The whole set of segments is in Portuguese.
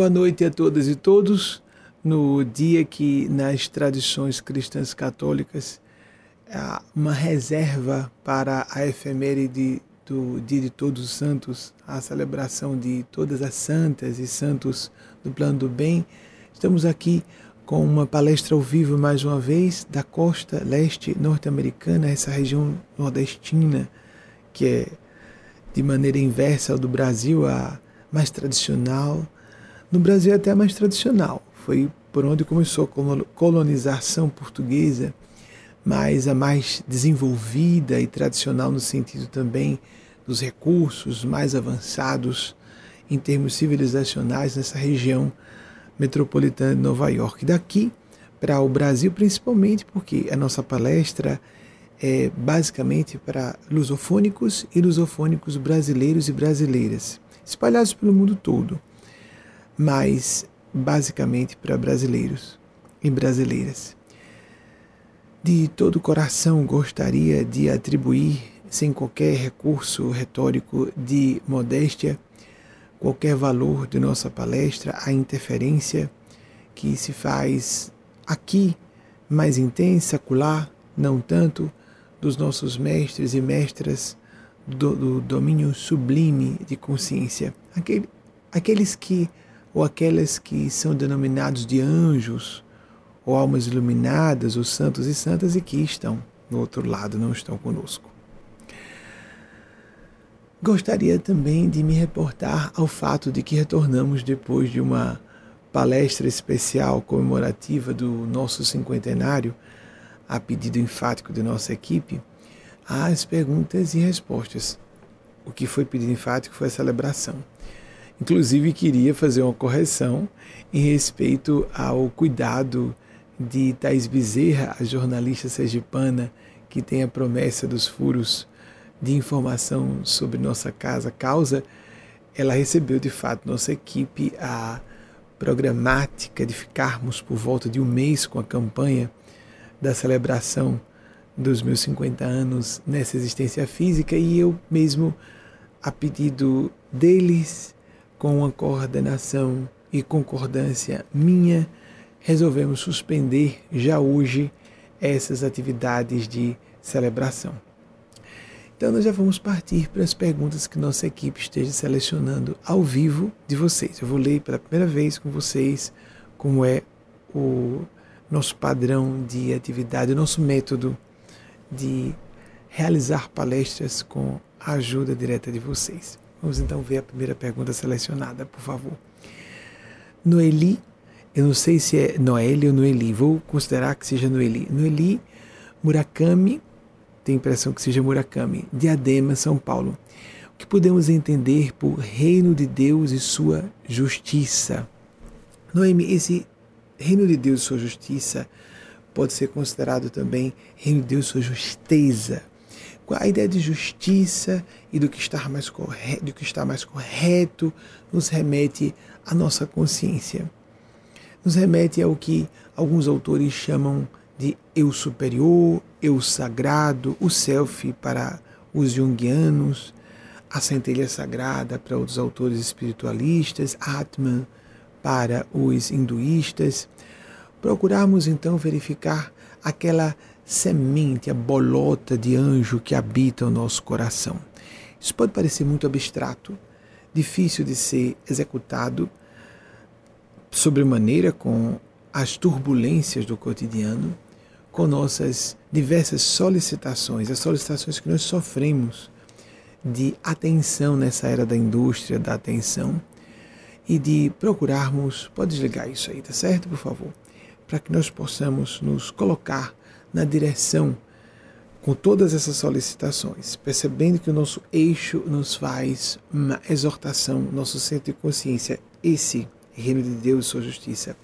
Boa noite a todas e todos. No dia que nas tradições cristãs católicas há uma reserva para a efeméride do Dia de Todos os Santos, a celebração de todas as santas e santos do plano do bem, estamos aqui com uma palestra ao vivo mais uma vez da costa leste norte-americana, essa região nordestina que é de maneira inversa ao do Brasil, a mais tradicional no Brasil é até mais tradicional, foi por onde começou a colonização portuguesa, mas a mais desenvolvida e tradicional no sentido também dos recursos mais avançados em termos civilizacionais nessa região metropolitana de Nova York. Daqui para o Brasil, principalmente porque a nossa palestra é basicamente para lusofônicos e lusofônicos brasileiros e brasileiras, espalhados pelo mundo todo mas basicamente para brasileiros e brasileiras. De todo o coração gostaria de atribuir, sem qualquer recurso retórico de modéstia, qualquer valor de nossa palestra à interferência que se faz aqui, mais intensa, acolá, não tanto, dos nossos mestres e mestras do, do domínio sublime de consciência, aquele, aqueles que ou aquelas que são denominados de anjos, ou almas iluminadas, ou santos e santas, e que estão no outro lado, não estão conosco. Gostaria também de me reportar ao fato de que retornamos depois de uma palestra especial comemorativa do nosso cinquentenário, a pedido enfático de nossa equipe, às perguntas e respostas. O que foi pedido enfático foi a celebração. Inclusive, queria fazer uma correção em respeito ao cuidado de Thais Bezerra, a jornalista sergipana que tem a promessa dos furos de informação sobre nossa casa causa. Ela recebeu de fato nossa equipe a programática de ficarmos por volta de um mês com a campanha da celebração dos meus 50 anos nessa existência física e eu mesmo, a pedido deles, com a coordenação e concordância minha, resolvemos suspender já hoje essas atividades de celebração. Então, nós já vamos partir para as perguntas que nossa equipe esteja selecionando ao vivo de vocês. Eu vou ler pela primeira vez com vocês como é o nosso padrão de atividade, o nosso método de realizar palestras com a ajuda direta de vocês. Vamos então ver a primeira pergunta selecionada, por favor. Noeli, eu não sei se é Noeli ou Noeli, vou considerar que seja Noeli. Noeli Murakami, tem a impressão que seja Murakami, Diadema, São Paulo. O que podemos entender por reino de Deus e sua justiça? Noemi, esse reino de Deus e sua justiça pode ser considerado também reino de Deus e sua justeza a ideia de justiça e do que está mais correto, do que está mais correto nos remete à nossa consciência. Nos remete ao que alguns autores chamam de eu superior, eu sagrado, o self para os junguianos, a centelha sagrada para outros autores espiritualistas, Atman para os hinduístas. Procurarmos então verificar aquela semente, a bolota de anjo que habita o nosso coração. Isso pode parecer muito abstrato, difícil de ser executado sobremaneira com as turbulências do cotidiano, com nossas diversas solicitações, as solicitações que nós sofremos de atenção nessa era da indústria da atenção e de procurarmos, pode desligar isso aí, tá certo, por favor? Para que nós possamos nos colocar na direção com todas essas solicitações, percebendo que o nosso eixo nos faz uma exortação, nosso centro de consciência, esse reino de Deus e sua justiça,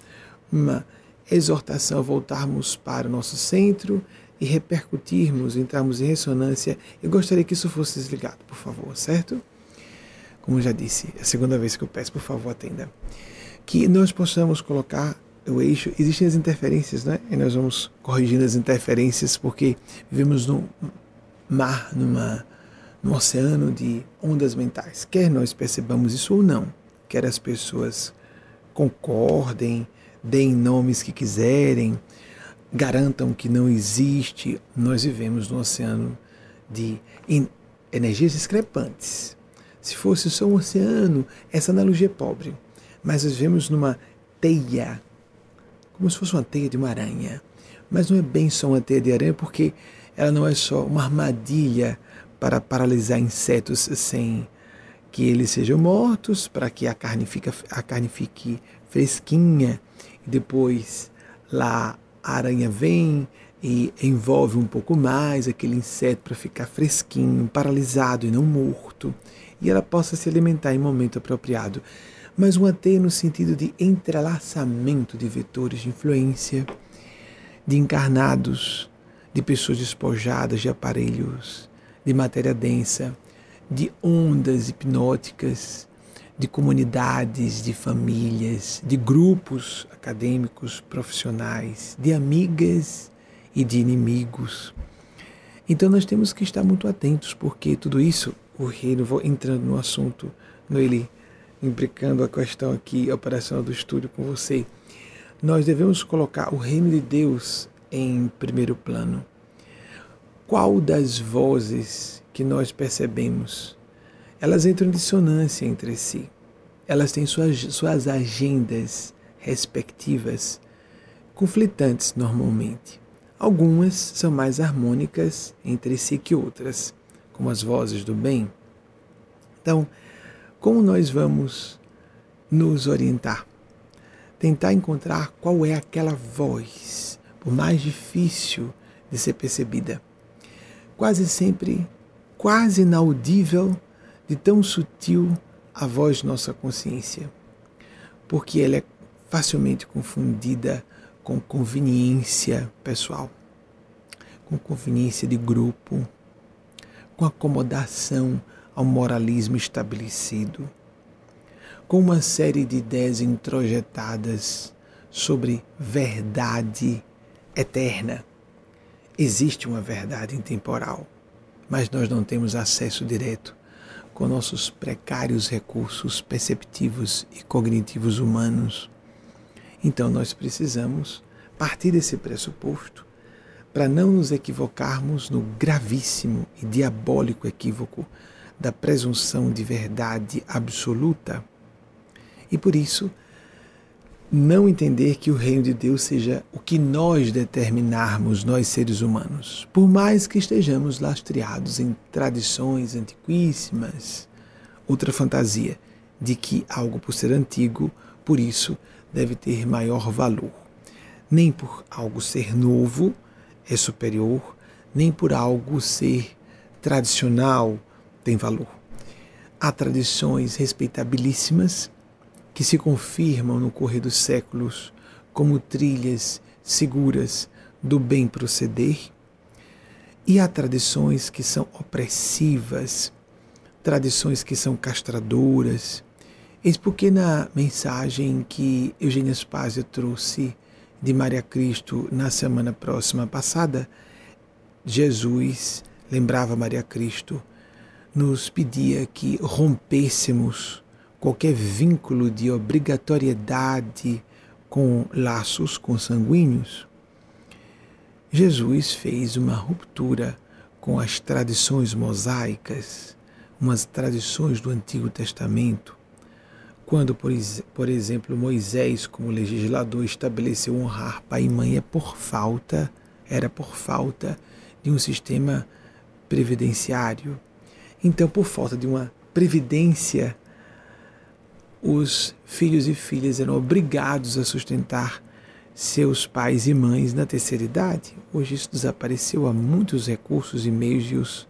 uma exortação a voltarmos para o nosso centro e repercutirmos, entrarmos em ressonância. Eu gostaria que isso fosse desligado, por favor, certo? Como já disse, é a segunda vez que eu peço, por favor, atenda. Que nós possamos colocar o eixo, existem as interferências, né? E nós vamos corrigindo as interferências porque vivemos num mar, numa, num oceano de ondas mentais. Quer nós percebamos isso ou não, quer as pessoas concordem, deem nomes que quiserem, garantam que não existe. Nós vivemos num oceano de energias discrepantes. Se fosse só um oceano, essa analogia é pobre. Mas nós vivemos numa teia, como se fosse uma teia de uma aranha. Mas não é bem só uma teia de aranha, porque ela não é só uma armadilha para paralisar insetos sem que eles sejam mortos, para que a carne, fique, a carne fique fresquinha. E depois lá a aranha vem e envolve um pouco mais aquele inseto para ficar fresquinho, paralisado e não morto, e ela possa se alimentar em momento apropriado. Mas uma teia no sentido de entrelaçamento de vetores de influência, de encarnados, de pessoas despojadas de aparelhos, de matéria densa, de ondas hipnóticas, de comunidades, de famílias, de grupos acadêmicos, profissionais, de amigas e de inimigos. Então nós temos que estar muito atentos, porque tudo isso, o reino, entrando no assunto, ele implicando a questão aqui operacional do estúdio com você, nós devemos colocar o reino de Deus em primeiro plano. Qual das vozes que nós percebemos, elas entram em dissonância entre si. Elas têm suas, suas agendas respectivas, conflitantes normalmente. Algumas são mais harmônicas entre si que outras, como as vozes do bem. Então, como nós vamos nos orientar? Tentar encontrar qual é aquela voz, por mais difícil de ser percebida. Quase sempre quase inaudível, de tão sutil a voz de nossa consciência, porque ela é facilmente confundida com conveniência pessoal, com conveniência de grupo, com acomodação ao moralismo estabelecido, com uma série de ideias introjetadas sobre verdade eterna. Existe uma verdade intemporal mas nós não temos acesso direto com nossos precários recursos perceptivos e cognitivos humanos. Então nós precisamos partir desse pressuposto para não nos equivocarmos no gravíssimo e diabólico equívoco da presunção de verdade absoluta. E por isso, não entender que o reino de Deus seja o que nós determinarmos, nós seres humanos, por mais que estejamos lastreados em tradições antiquíssimas, outra fantasia de que algo por ser antigo, por isso deve ter maior valor. Nem por algo ser novo é superior, nem por algo ser tradicional tem valor. Há tradições respeitabilíssimas que se confirmam no correr dos séculos como trilhas seguras do bem proceder, e há tradições que são opressivas, tradições que são castradoras. Eis porque na mensagem que Eugênia Spazia trouxe de Maria Cristo na semana próxima passada, Jesus lembrava Maria Cristo, nos pedia que rompêssemos qualquer vínculo de obrigatoriedade com laços consanguíneos. Jesus fez uma ruptura com as tradições mosaicas, umas tradições do Antigo Testamento, quando, por, por exemplo, Moisés, como legislador, estabeleceu honrar pai e mãe é por falta, era por falta de um sistema previdenciário. Então, por falta de uma previdência os filhos e filhas eram obrigados a sustentar seus pais e mães na terceira idade. Hoje isso desapareceu, há muitos recursos e meios de os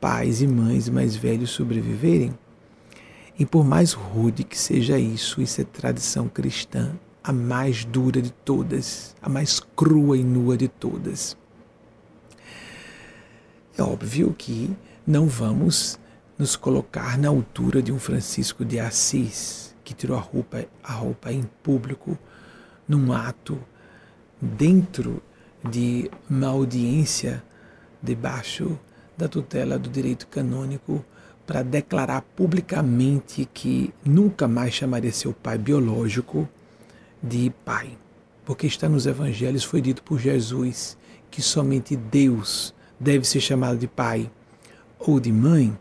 pais e mães mais velhos sobreviverem. E por mais rude que seja isso, isso é tradição cristã, a mais dura de todas, a mais crua e nua de todas. É óbvio que não vamos nos colocar na altura de um Francisco de Assis, que tirou a roupa, a roupa em público, num ato dentro de uma audiência debaixo da tutela do direito canônico para declarar publicamente que nunca mais chamaria seu pai biológico de pai. Porque está nos evangelhos, foi dito por Jesus que somente Deus deve ser chamado de pai ou de mãe.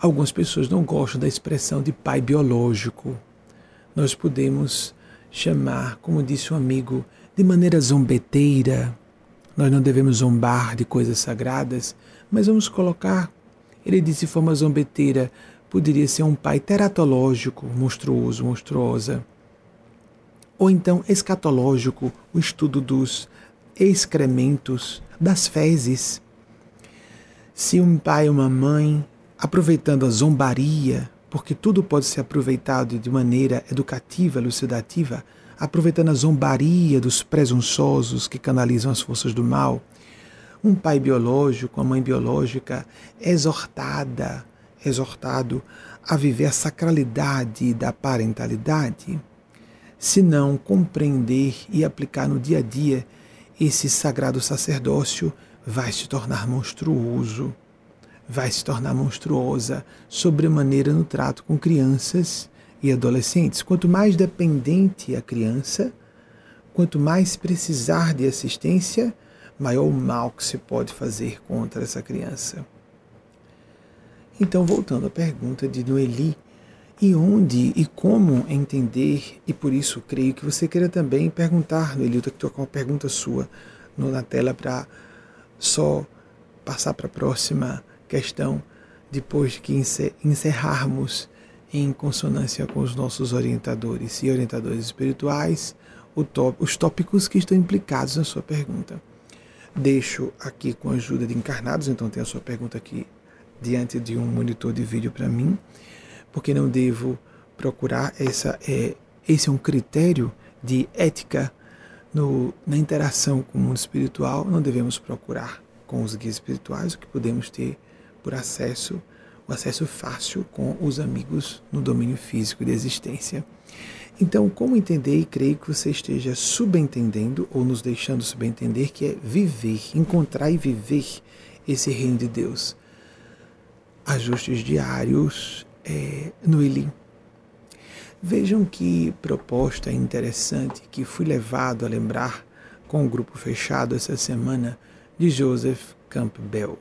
Algumas pessoas não gostam da expressão de pai biológico. Nós podemos chamar, como disse um amigo, de maneira zombeteira. Nós não devemos zombar de coisas sagradas, mas vamos colocar, ele disse de forma zombeteira, poderia ser um pai teratológico, monstruoso, monstruosa. Ou então escatológico, o estudo dos excrementos, das fezes. Se um pai e uma mãe, aproveitando a zombaria, porque tudo pode ser aproveitado de maneira educativa, elucidativa, aproveitando a zombaria dos presunçosos que canalizam as forças do mal, um pai biológico, uma mãe biológica exortada, exortado a viver a sacralidade da parentalidade, se não compreender e aplicar no dia a dia esse sagrado sacerdócio, vai se tornar monstruoso, vai se tornar monstruosa sobremaneira no trato com crianças e adolescentes. Quanto mais dependente a criança, quanto mais precisar de assistência, maior o mal que se pode fazer contra essa criança. Então, voltando à pergunta de Noeli, e onde e como entender, e por isso creio que você queira também perguntar, Noeli, eu estou com uma pergunta sua na tela para só passar para a próxima questão, depois que encerrarmos em consonância com os nossos orientadores e orientadores espirituais, os tópicos que estão implicados na sua pergunta. Deixo aqui com a ajuda de encarnados, então tem a sua pergunta aqui diante de um monitor de vídeo para mim, porque não devo procurar essa é esse é um critério de ética no, na interação com o mundo espiritual, não devemos procurar com os guias espirituais o que podemos ter por acesso, o acesso fácil com os amigos no domínio físico de existência. Então, como entender? E creio que você esteja subentendendo ou nos deixando subentender que é viver, encontrar e viver esse reino de Deus ajustes diários é, no Elim. Vejam que proposta interessante que fui levado a lembrar com o grupo fechado essa semana de Joseph Campbell,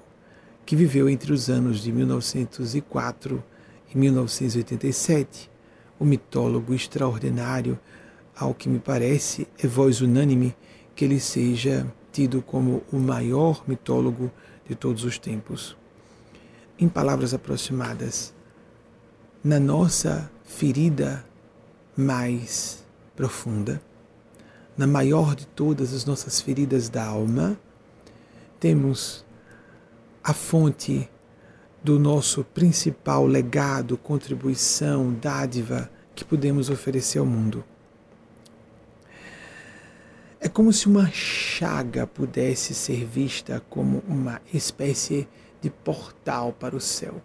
que viveu entre os anos de 1904 e 1987. O mitólogo extraordinário, ao que me parece, é voz unânime que ele seja tido como o maior mitólogo de todos os tempos em palavras aproximadas, na nossa ferida mais profunda, na maior de todas as nossas feridas da alma, temos a fonte do nosso principal legado, contribuição, dádiva que podemos oferecer ao mundo. É como se uma chaga pudesse ser vista como uma espécie de portal para o céu,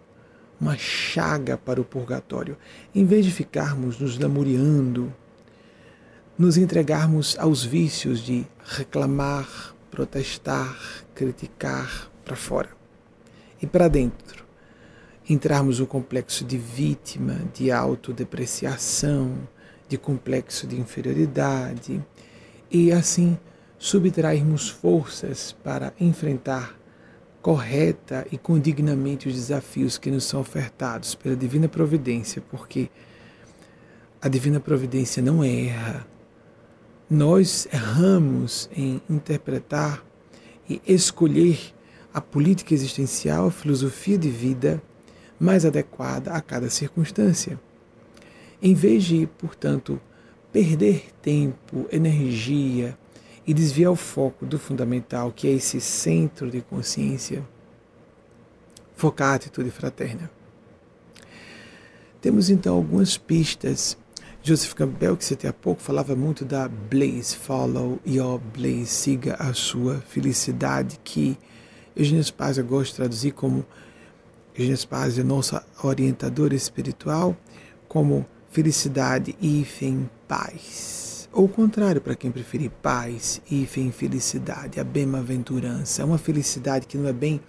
uma chaga para o purgatório. Em vez de ficarmos nos lamuriando, nos entregarmos aos vícios de reclamar, protestar, criticar para fora e para dentro. Entrarmos no complexo de vítima, de autodepreciação, de complexo de inferioridade e assim subtrairmos forças para enfrentar correta e com dignamente os desafios que nos são ofertados pela divina providência, porque a divina providência não erra. Nós erramos em interpretar e escolher a política existencial, a filosofia de vida mais adequada a cada circunstância. Em vez de, portanto, perder tempo, energia, e desviar o foco do fundamental, que é esse centro de consciência, focar a atitude fraterna. Temos então algumas pistas. Joseph Campbell, que citei há pouco, falava muito da blaze, follow your blaze, siga a sua felicidade, que Eugênio Spazia gosta de traduzir como Eugênio Spazia, nossa orientadora espiritual, como felicidade e em paz ou o contrário, para quem preferir paz e felicidade, a bem-aventurança. É uma felicidade que não é bem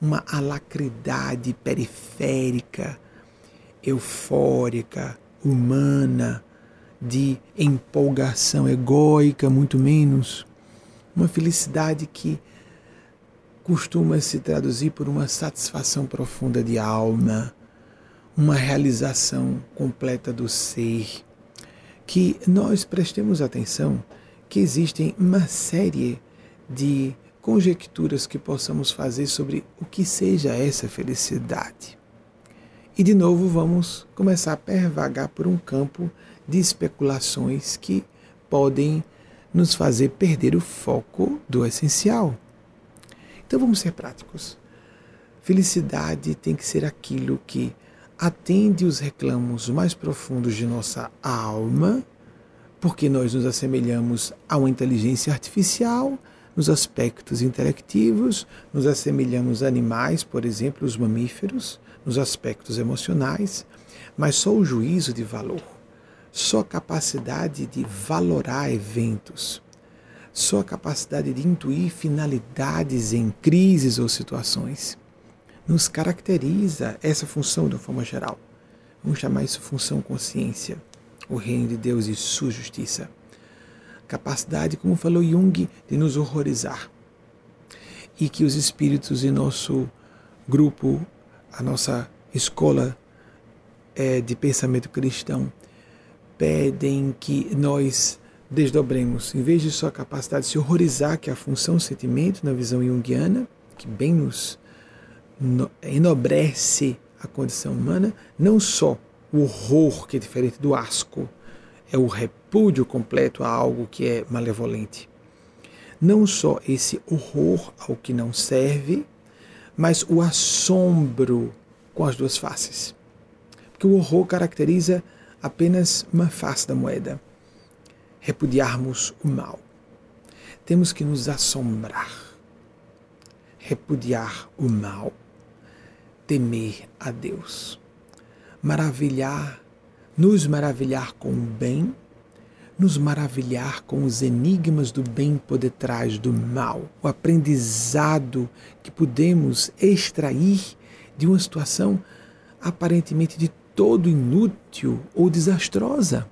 uma alacridade periférica, eufórica, humana, de empolgação egóica, muito menos. Uma felicidade que costuma se traduzir por uma satisfação profunda de alma, uma realização completa do ser. Que nós prestemos atenção que existem uma série de conjecturas que possamos fazer sobre o que seja essa felicidade. E de novo vamos começar a pervagar por um campo de especulações que podem nos fazer perder o foco do essencial. Então vamos ser práticos. Felicidade tem que ser aquilo que atende os reclamos mais profundos de nossa alma, porque nós nos assemelhamos a uma inteligência artificial nos aspectos intelectivos, nos assemelhamos a animais, por exemplo, os mamíferos, nos aspectos emocionais, mas só o juízo de valor só a capacidade de valorar eventos, só a capacidade de intuir finalidades em crises ou situações, nos caracteriza essa função de uma forma geral. Vamos chamar isso função consciência, o reino de Deus e sua justiça. Capacidade, como falou Jung, de nos horrorizar. E que os espíritos em nosso grupo, a nossa escola é, de pensamento cristão, pedem que nós desdobremos, em vez de só a capacidade de se horrorizar, que é a função sentimento na visão junguiana, que bem nos enobrece a condição humana, não só o horror, que é diferente do asco, é o repúdio completo a algo que é malevolente. Não só esse horror ao que não serve, mas o assombro com as duas faces. Porque o horror caracteriza apenas uma face da moeda. Repudiarmos o mal. Temos que nos assombrar, repudiar o mal, temer a Deus, maravilhar, nos maravilhar com o bem, nos maravilhar com os enigmas do bem por detrás do mal, o aprendizado que podemos extrair de uma situação aparentemente de todo inútil ou desastrosa.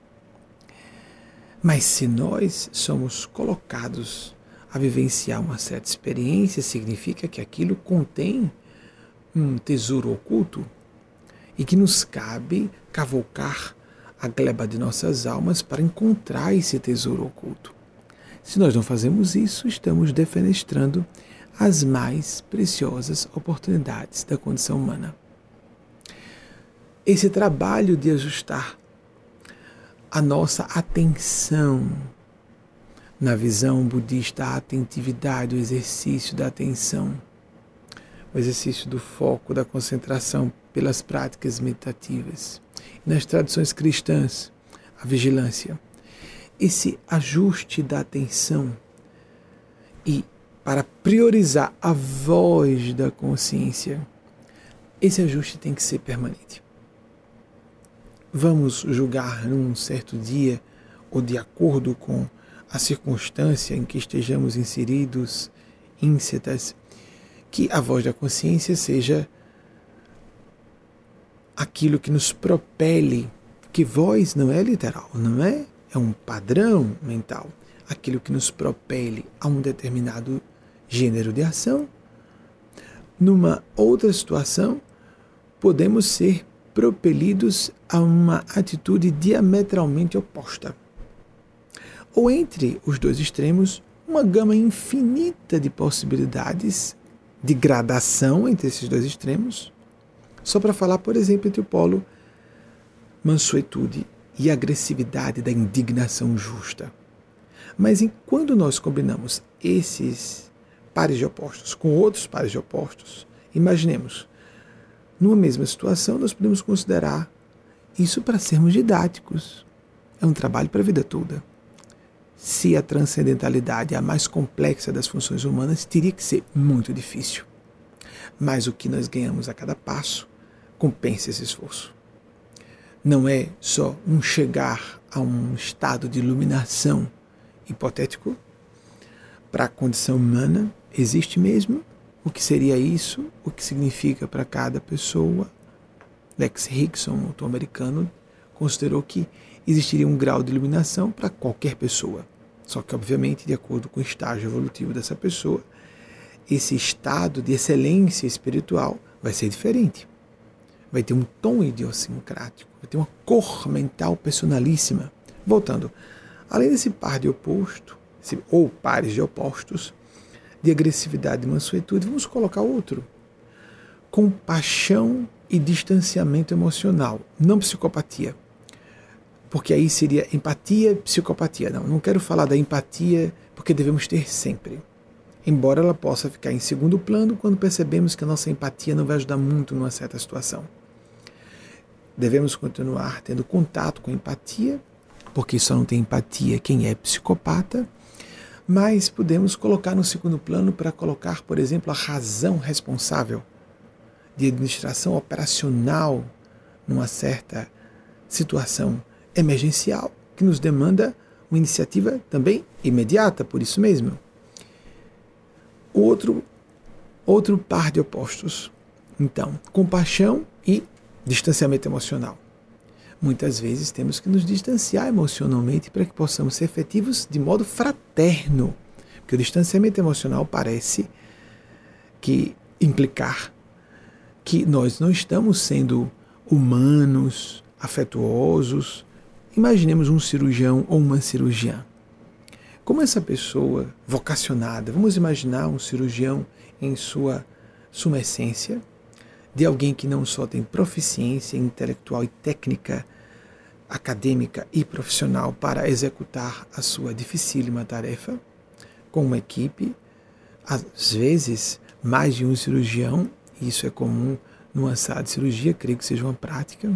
Mas se nós somos colocados a vivenciar uma certa experiência, significa que aquilo contém um tesouro oculto e que nos cabe cavocar a gleba de nossas almas para encontrar esse tesouro oculto. Se nós não fazemos isso, estamos defenestrando as mais preciosas oportunidades da condição humana esse trabalho de ajustar a nossa atenção. Na visão budista, a atentividade, o exercício da atenção, o exercício do foco, da concentração pelas práticas meditativas. Nas tradições cristãs, a vigilância. Esse ajuste da atenção e para priorizar a voz da consciência, esse ajuste tem que ser permanente vamos julgar num certo dia ou de acordo com a circunstância em que estejamos inseridos, ínsetas, que a voz da consciência seja aquilo que nos propele, que voz não é literal, não é? É um padrão mental, aquilo que nos propele a um determinado gênero de ação. Numa outra situação, podemos ser propelidos a uma atitude diametralmente oposta. Ou entre os dois extremos, uma gama infinita de possibilidades de gradação entre esses dois extremos. Só para falar, por exemplo, entre o polo mansuetude e agressividade da indignação justa. Mas quando nós combinamos esses pares de opostos com outros pares de opostos, imaginemos numa mesma situação, nós podemos considerar isso para sermos didáticos. É um trabalho para a vida toda. Se a transcendentalidade é a mais complexa das funções humanas, teria que ser muito difícil. Mas o que nós ganhamos a cada passo compensa esse esforço. Não é só um chegar a um estado de iluminação hipotético para a condição humana, existe mesmo, o que seria isso, o que significa para cada pessoa. Lex Rickson, autor americano, considerou que existiria um grau de iluminação para qualquer pessoa. Só que, obviamente, de acordo com o estágio evolutivo dessa pessoa, esse estado de excelência espiritual vai ser diferente. Vai ter um tom idiosincrático, vai ter uma cor mental personalíssima. Voltando, além desse par de oposto, ou pares de opostos, de agressividade e mansuetude, vamos colocar outro. Compaixão e distanciamento emocional, não psicopatia porque aí seria empatia e psicopatia. Não, não quero falar da empatia porque devemos ter sempre. Embora ela possa ficar em segundo plano quando percebemos que a nossa empatia não vai ajudar muito numa certa situação. Devemos continuar tendo contato com empatia, porque só não tem empatia quem é psicopata, mas podemos colocar no segundo plano para colocar, por exemplo, a razão responsável de administração operacional numa certa situação emergencial, que nos demanda uma iniciativa também imediata, por isso mesmo. Outro, outro par de opostos. Então, compaixão e distanciamento emocional. Muitas vezes temos que nos distanciar emocionalmente para que possamos ser efetivos de modo fraterno. Porque o distanciamento emocional parece que implicar que nós não estamos sendo humanos, afetuosos, Imaginemos um cirurgião ou uma cirurgiã. Como essa pessoa vocacionada, vamos imaginar um cirurgião em sua suma essência, de alguém que não só tem proficiência intelectual e técnica, acadêmica e profissional para executar a sua dificílima tarefa, com uma equipe, às vezes mais de um cirurgião, isso é comum numa sala de cirurgia, creio que seja uma prática,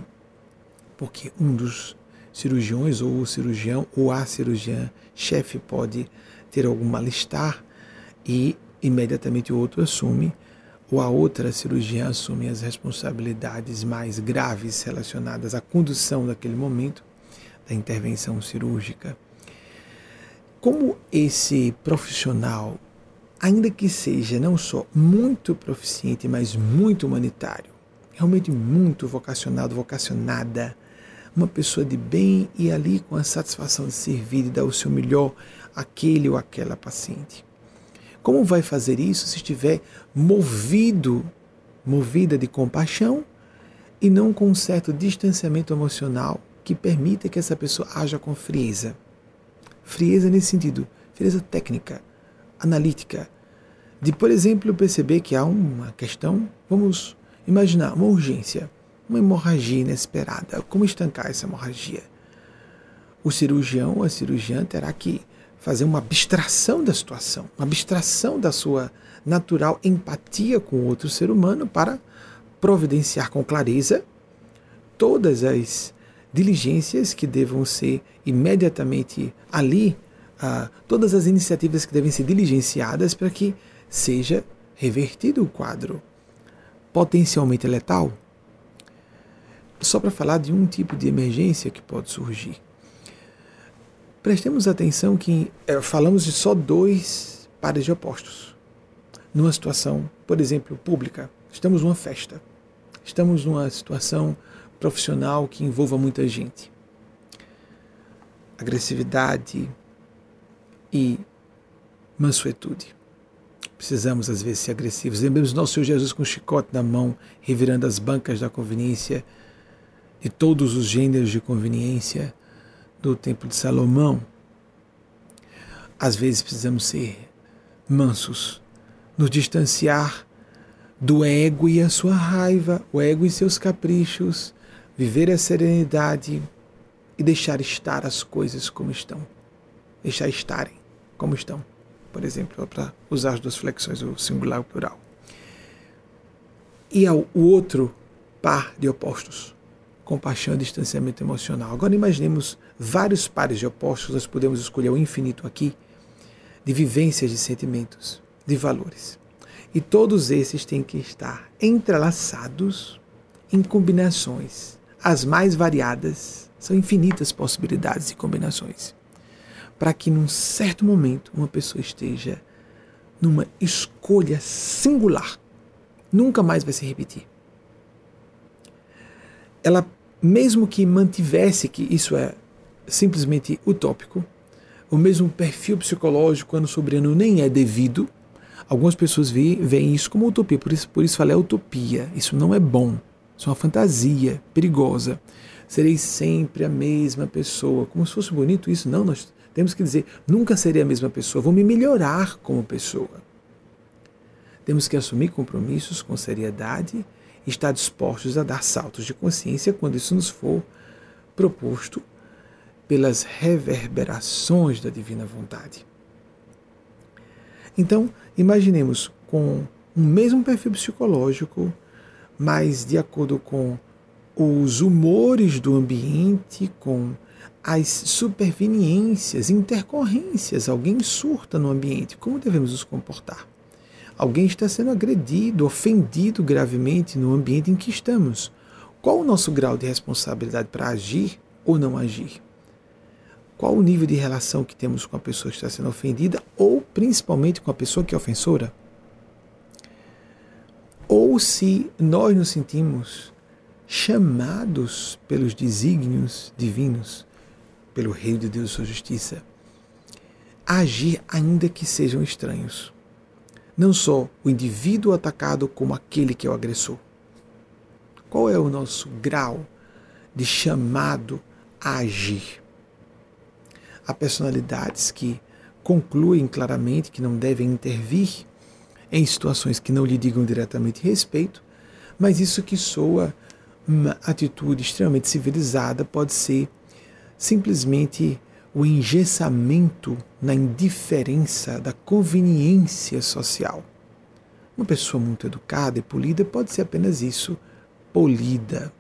porque um dos cirurgiões ou o cirurgião ou a cirurgiã chefe pode ter algum mal-estar e imediatamente o outro assume ou a outra cirurgiã assume as responsabilidades mais graves relacionadas à condução daquele momento da intervenção cirúrgica. Como esse profissional, ainda que seja não só muito proficiente, mas muito humanitário, realmente muito vocacionado, vocacionada, uma pessoa de bem e ali com a satisfação de servir e dar o seu melhor àquele ou àquela paciente. Como vai fazer isso se estiver movido, movida de compaixão e não com um certo distanciamento emocional que permita que essa pessoa haja com frieza? Frieza nesse sentido, frieza técnica, analítica, de, por exemplo, perceber que há uma questão, vamos imaginar, uma urgência uma hemorragia inesperada. Como estancar essa hemorragia? O cirurgião ou a cirurgiã terá que fazer uma abstração da situação, uma abstração da sua natural empatia com outro ser humano para providenciar com clareza todas as diligências que devam ser imediatamente ali, uh, todas as iniciativas que devem ser diligenciadas para que seja revertido o quadro potencialmente letal só para falar de um tipo de emergência que pode surgir. Prestemos atenção que é, falamos de só dois pares de opostos. Numa situação, por exemplo, pública, estamos numa festa, estamos numa situação profissional que envolva muita gente. Agressividade e mansuetude. Precisamos, às vezes, ser agressivos. Lembremos nosso Senhor Jesus com o chicote na mão, revirando as bancas da conveniência de todos os gêneros de conveniência do Templo de Salomão. Às vezes precisamos ser mansos, nos distanciar do ego e a sua raiva, o ego e seus caprichos, viver a serenidade e deixar estar as coisas como estão. Deixar estarem como estão. Por exemplo, para usar as duas flexões, o singular e o plural. E o outro par de opostos, compaixão e distanciamento emocional. Agora imaginemos vários pares de opostos, nós podemos escolher o infinito aqui, de vivências de sentimentos, de valores. E todos esses têm que estar entrelaçados em combinações, as mais variadas, são infinitas possibilidades de combinações, para que num certo momento uma pessoa esteja numa escolha singular, nunca mais vai se repetir. Ela mesmo que mantivesse, que isso é simplesmente utópico. O mesmo perfil psicológico, quando soberano nem é devido. Algumas pessoas veem isso como utopia, por isso, por isso falei utopia. Isso não é bom. Isso é uma fantasia perigosa. Serei sempre a mesma pessoa. Como se fosse bonito isso. Não, nós temos que dizer, nunca serei a mesma pessoa. Vou me melhorar como pessoa. Temos que assumir compromissos com seriedade estar dispostos a dar saltos de consciência quando isso nos for proposto pelas reverberações da divina vontade. Então, imaginemos com um mesmo perfil psicológico, mas de acordo com os humores do ambiente, com as superveniências, intercorrências. Alguém surta no ambiente. Como devemos nos comportar? Alguém está sendo agredido, ofendido gravemente no ambiente em que estamos. Qual o nosso grau de responsabilidade para agir ou não agir? Qual o nível de relação que temos com a pessoa que está sendo ofendida ou principalmente com a pessoa que é ofensora? Ou se nós nos sentimos chamados pelos desígnios divinos, pelo Rei de Deus e sua justiça, a agir ainda que sejam estranhos. Não só o indivíduo atacado, como aquele que é o agressor. Qual é o nosso grau de chamado a agir? Há personalidades que concluem claramente que não devem intervir em situações que não lhe digam diretamente respeito, mas isso que soa uma atitude extremamente civilizada pode ser simplesmente o engessamento na indiferença da conveniência social. Uma pessoa muito educada e polida pode ser apenas isso, polida.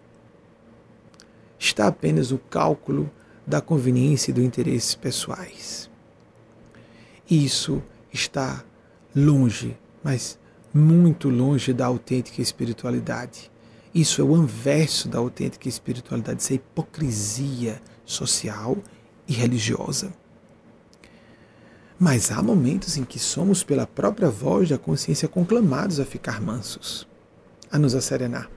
Está apenas o cálculo da conveniência e do interesses pessoais. Isso está longe, mas muito longe da autêntica espiritualidade. Isso é o anverso da autêntica espiritualidade, isso é hipocrisia social e religiosa. Mas há momentos em que somos, pela própria voz da consciência, conclamados a ficar mansos, a nos acerenar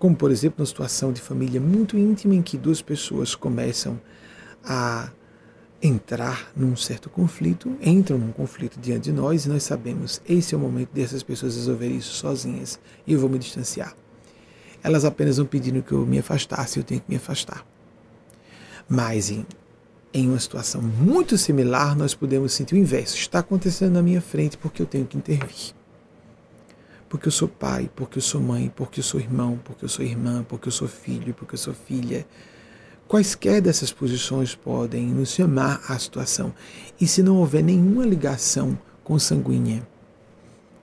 como por exemplo na situação de família muito íntima em que duas pessoas começam a entrar num certo conflito, entram num conflito diante de nós e nós sabemos, esse é o momento dessas pessoas resolverem isso sozinhas e eu vou me distanciar. Elas apenas vão pedindo que eu me afastasse, eu tenho que me afastar. Mas em, em uma situação muito similar, nós podemos sentir o inverso. Está acontecendo na minha frente porque eu tenho que intervir porque eu sou pai, porque eu sou mãe, porque eu sou irmão, porque eu sou irmã, porque eu sou filho, porque eu sou filha. Quaisquer dessas posições podem nos chamar à situação. E se não houver nenhuma ligação consanguínea,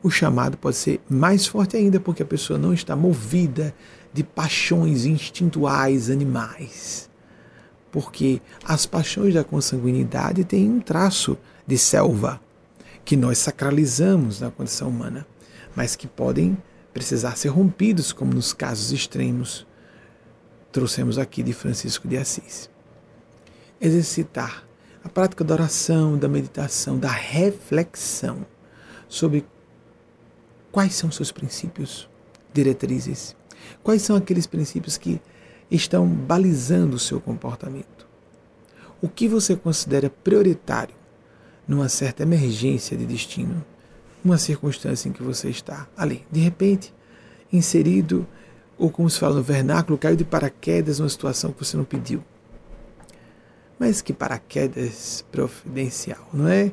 o chamado pode ser mais forte ainda, porque a pessoa não está movida de paixões instintuais animais. Porque as paixões da consanguinidade têm um traço de selva que nós sacralizamos na condição humana mas que podem precisar ser rompidos, como nos casos extremos trouxemos aqui de Francisco de Assis. Exercitar a prática da oração, da meditação, da reflexão sobre quais são seus princípios, diretrizes, quais são aqueles princípios que estão balizando o seu comportamento. O que você considera prioritário numa certa emergência de destino? uma circunstância em que você está ali. De repente, inserido, ou como se fala no vernáculo, caiu de paraquedas numa situação que você não pediu. Mas que paraquedas providencial, não é?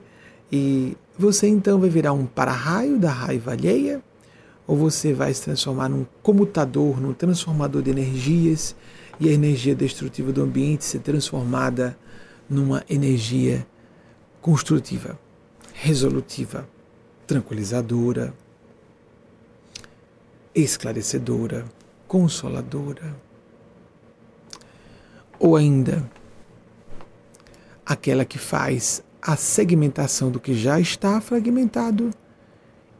E você então vai virar um para-raio da raiva alheia, ou você vai se transformar num comutador, num transformador de energias, e a energia destrutiva do ambiente ser transformada numa energia construtiva, resolutiva, tranquilizadora, esclarecedora, consoladora. Ou ainda, aquela que faz a segmentação do que já está fragmentado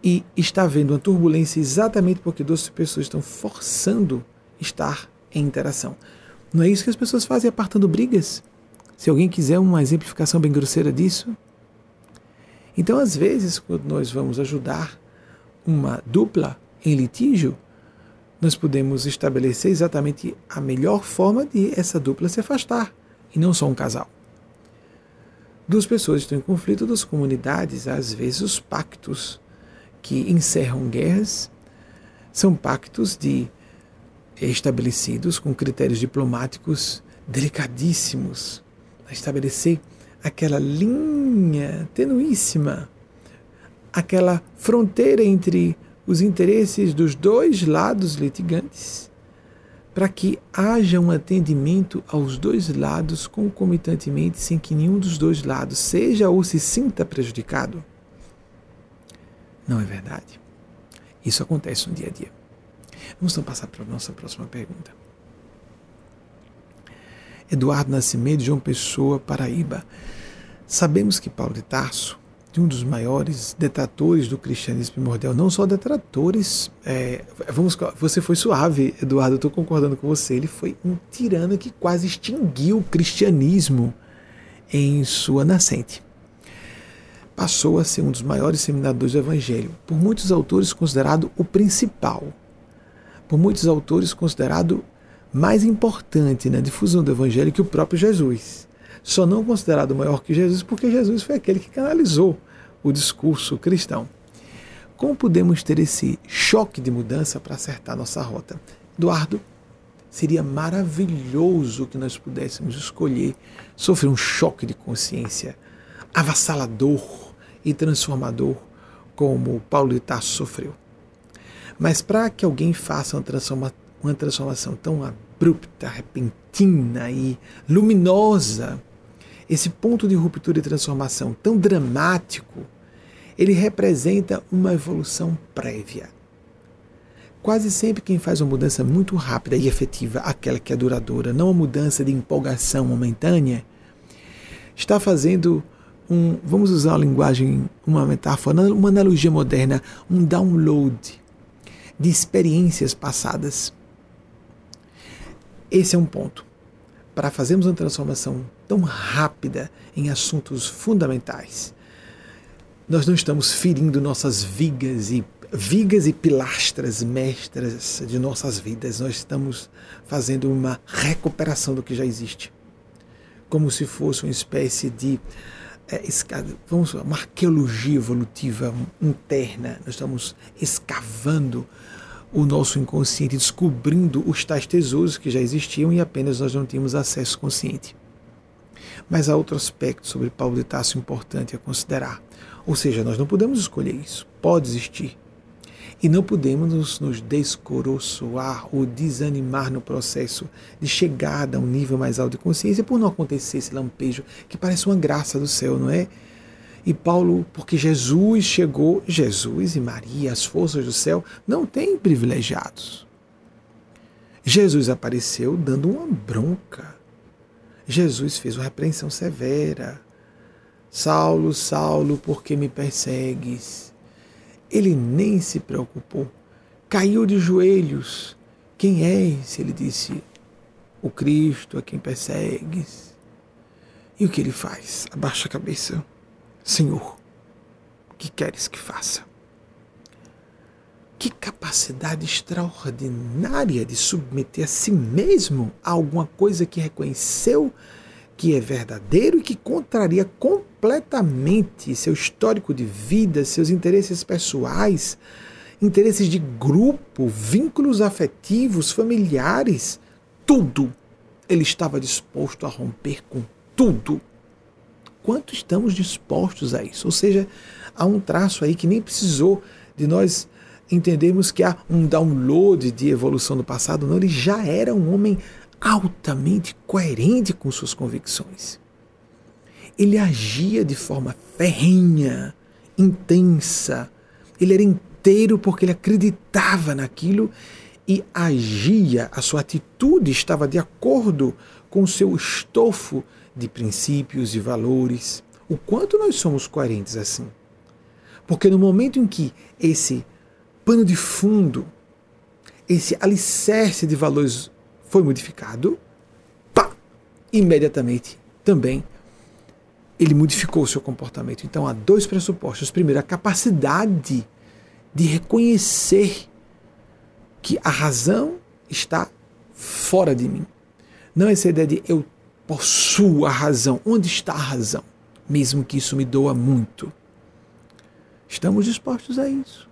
e está havendo uma turbulência exatamente porque duas pessoas estão forçando estar em interação. Não é isso que as pessoas fazem apartando brigas? Se alguém quiser uma exemplificação bem grosseira disso, então, às vezes, quando nós vamos ajudar uma dupla em litígio, nós podemos estabelecer exatamente a melhor forma de essa dupla se afastar e não só um casal. Duas pessoas estão em conflito, duas comunidades, às vezes os pactos que encerram guerras são pactos de estabelecidos com critérios diplomáticos delicadíssimos a estabelecer aquela linha tenuíssima, aquela fronteira entre os interesses dos dois lados litigantes, para que haja um atendimento aos dois lados concomitantemente, sem que nenhum dos dois lados seja ou se sinta prejudicado. Não é verdade. Isso acontece no dia a dia. Vamos então passar para a nossa próxima pergunta. Eduardo Nascimento, João Pessoa, Paraíba. Sabemos que Paulo de Tarso, de um dos maiores detratores do cristianismo primordial, não só detratores, é, vamos, você foi suave, Eduardo, eu estou concordando com você, ele foi um tirano que quase extinguiu o cristianismo em sua nascente. Passou a ser um dos maiores seminadores do Evangelho, por muitos autores considerado o principal, por muitos autores considerado mais importante na difusão do Evangelho que o próprio Jesus. Só não considerado maior que Jesus porque Jesus foi aquele que canalizou o discurso cristão. Como podemos ter esse choque de mudança para acertar nossa rota? Eduardo, seria maravilhoso que nós pudéssemos escolher sofrer um choque de consciência avassalador e transformador como Paulo de Tarso sofreu. Mas para que alguém faça uma, transforma, uma transformação tão abrupta, repentina e luminosa, esse ponto de ruptura e transformação tão dramático, ele representa uma evolução prévia. Quase sempre quem faz uma mudança muito rápida e efetiva, aquela que é duradoura, não uma mudança de empolgação momentânea, está fazendo um, vamos usar uma linguagem, uma metáfora, uma analogia moderna, um download de experiências passadas. Esse é um ponto. Para fazermos uma transformação tão rápida em assuntos fundamentais, nós não estamos ferindo nossas vigas e vigas e pilastras mestras de nossas vidas. Nós estamos fazendo uma recuperação do que já existe, como se fosse uma espécie de é, vamos uma arqueologia evolutiva interna. Nós estamos escavando o nosso inconsciente, descobrindo os tais tesouros que já existiam e apenas nós não tínhamos acesso consciente. Mas há outro aspecto sobre Paulo de Tarso importante a considerar. Ou seja, nós não podemos escolher isso. Pode existir. E não podemos nos descoroçoar ou desanimar no processo de chegada a um nível mais alto de consciência por não acontecer esse lampejo que parece uma graça do céu, não é? E Paulo, porque Jesus chegou, Jesus e Maria, as forças do céu, não têm privilegiados. Jesus apareceu dando uma bronca. Jesus fez uma repreensão severa. Saulo, Saulo, por que me persegues? Ele nem se preocupou. Caiu de joelhos. Quem és? Ele disse: O Cristo a quem persegues. E o que ele faz? Abaixa a cabeça Senhor, o que queres que faça? Que capacidade extraordinária de submeter a si mesmo a alguma coisa que reconheceu que é verdadeiro e que contraria completamente seu histórico de vida, seus interesses pessoais, interesses de grupo, vínculos afetivos, familiares, tudo. Ele estava disposto a romper com tudo quanto estamos dispostos a isso. Ou seja, há um traço aí que nem precisou de nós entendermos que há um download de evolução do passado, não, ele já era um homem altamente coerente com suas convicções. Ele agia de forma ferrenha, intensa. Ele era inteiro porque ele acreditava naquilo e agia, a sua atitude estava de acordo com o seu estofo de princípios e valores. O quanto nós somos coerentes assim? Porque no momento em que esse pano de fundo, esse alicerce de valores foi modificado, pá, imediatamente também ele modificou o seu comportamento. Então há dois pressupostos. Primeiro, a capacidade de reconhecer que a razão está fora de mim. Não essa ideia de eu possuo a razão. Onde está a razão? Mesmo que isso me doa muito. Estamos dispostos a isso.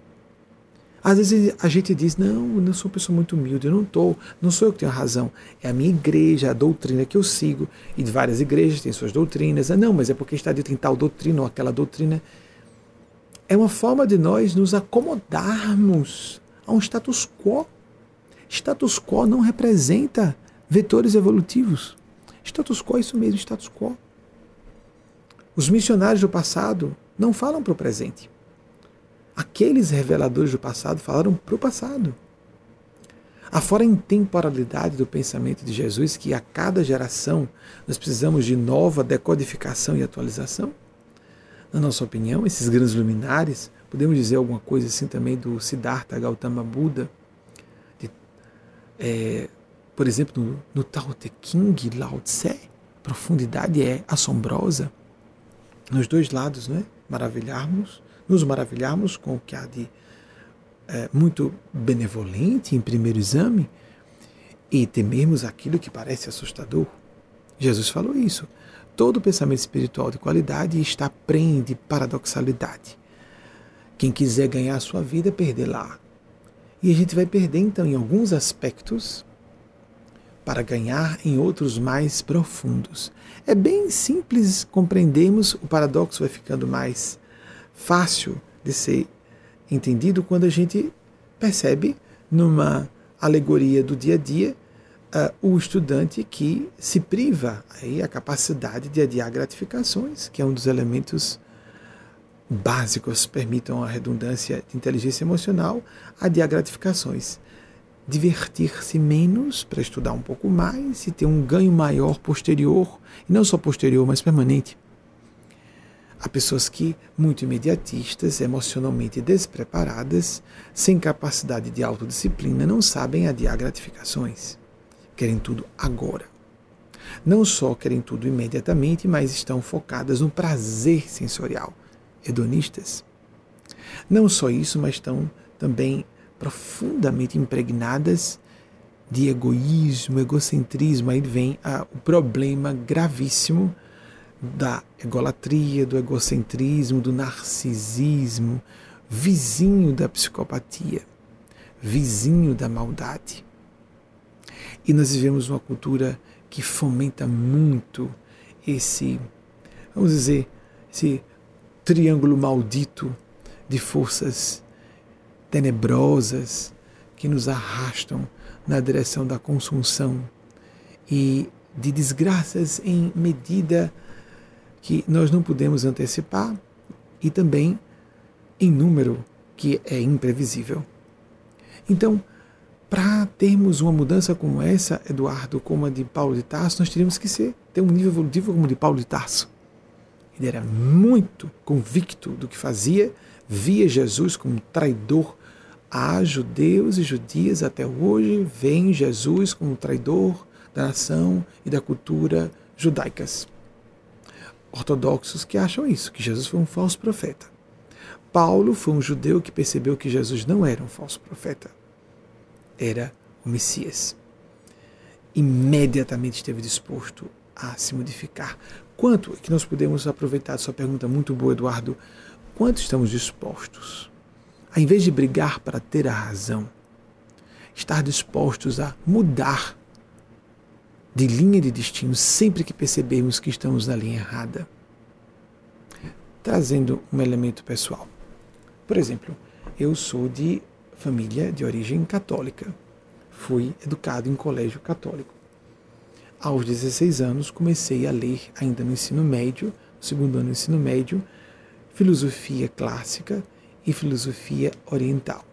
Às vezes a gente diz, não, eu não sou uma pessoa muito humilde, eu não estou, não sou eu que tenho a razão, é a minha igreja, a doutrina que eu sigo, e várias igrejas têm suas doutrinas, ah, não, mas é porque está dito em tal doutrina ou aquela doutrina. É uma forma de nós nos acomodarmos a um status quo. Status quo não representa vetores evolutivos. Status quo é isso mesmo, status quo. Os missionários do passado não falam para o presente. Aqueles reveladores do passado falaram para o passado. Afora a intemporalidade do pensamento de Jesus, que a cada geração nós precisamos de nova decodificação e atualização? Na nossa opinião, esses grandes luminares, podemos dizer alguma coisa assim também do Siddhartha Gautama Buda, de, é, por exemplo, no, no Tao Te Ching, Lao Tse, profundidade é assombrosa. Nos dois lados, não é? Maravilharmos nos maravilharmos com o que há de é, muito benevolente em primeiro exame e temermos aquilo que parece assustador. Jesus falou isso. Todo pensamento espiritual de qualidade está prende paradoxalidade. Quem quiser ganhar a sua vida, perder lá. E a gente vai perder, então, em alguns aspectos, para ganhar em outros mais profundos. É bem simples compreendermos, o paradoxo vai ficando mais fácil de ser entendido quando a gente percebe numa alegoria do dia a dia uh, o estudante que se priva aí a capacidade de adiar gratificações, que é um dos elementos básicos permitam a redundância de inteligência emocional, adiar gratificações. Divertir-se menos para estudar um pouco mais e ter um ganho maior posterior, e não só posterior, mas permanente. Há pessoas que, muito imediatistas, emocionalmente despreparadas, sem capacidade de autodisciplina, não sabem adiar gratificações. Querem tudo agora. Não só querem tudo imediatamente, mas estão focadas no prazer sensorial. Hedonistas. Não só isso, mas estão também profundamente impregnadas de egoísmo, egocentrismo. Aí vem a, o problema gravíssimo da egolatria, do egocentrismo, do narcisismo, vizinho da psicopatia, vizinho da maldade. E nós vivemos uma cultura que fomenta muito esse, vamos dizer, esse triângulo maldito de forças tenebrosas que nos arrastam na direção da consunção e de desgraças em medida que nós não podemos antecipar e também em número que é imprevisível. Então, para termos uma mudança como essa, Eduardo, como a de Paulo de Tarso, nós teríamos que ser, ter um nível evolutivo como o de Paulo de Tarso. Ele era muito convicto do que fazia, via Jesus como traidor a judeus e judias até hoje, veem Jesus como traidor da nação e da cultura judaicas ortodoxos que acham isso, que Jesus foi um falso profeta. Paulo foi um judeu que percebeu que Jesus não era um falso profeta, era o Messias. Imediatamente esteve disposto a se modificar. Quanto, que nós podemos aproveitar sua pergunta muito boa, Eduardo, quanto estamos dispostos, a invés de brigar para ter a razão, estar dispostos a mudar de linha de destino sempre que percebemos que estamos na linha errada. Trazendo um elemento pessoal. Por exemplo, eu sou de família de origem católica. Fui educado em colégio católico. Aos 16 anos, comecei a ler, ainda no ensino médio, segundo ano do ensino médio, filosofia clássica e filosofia oriental.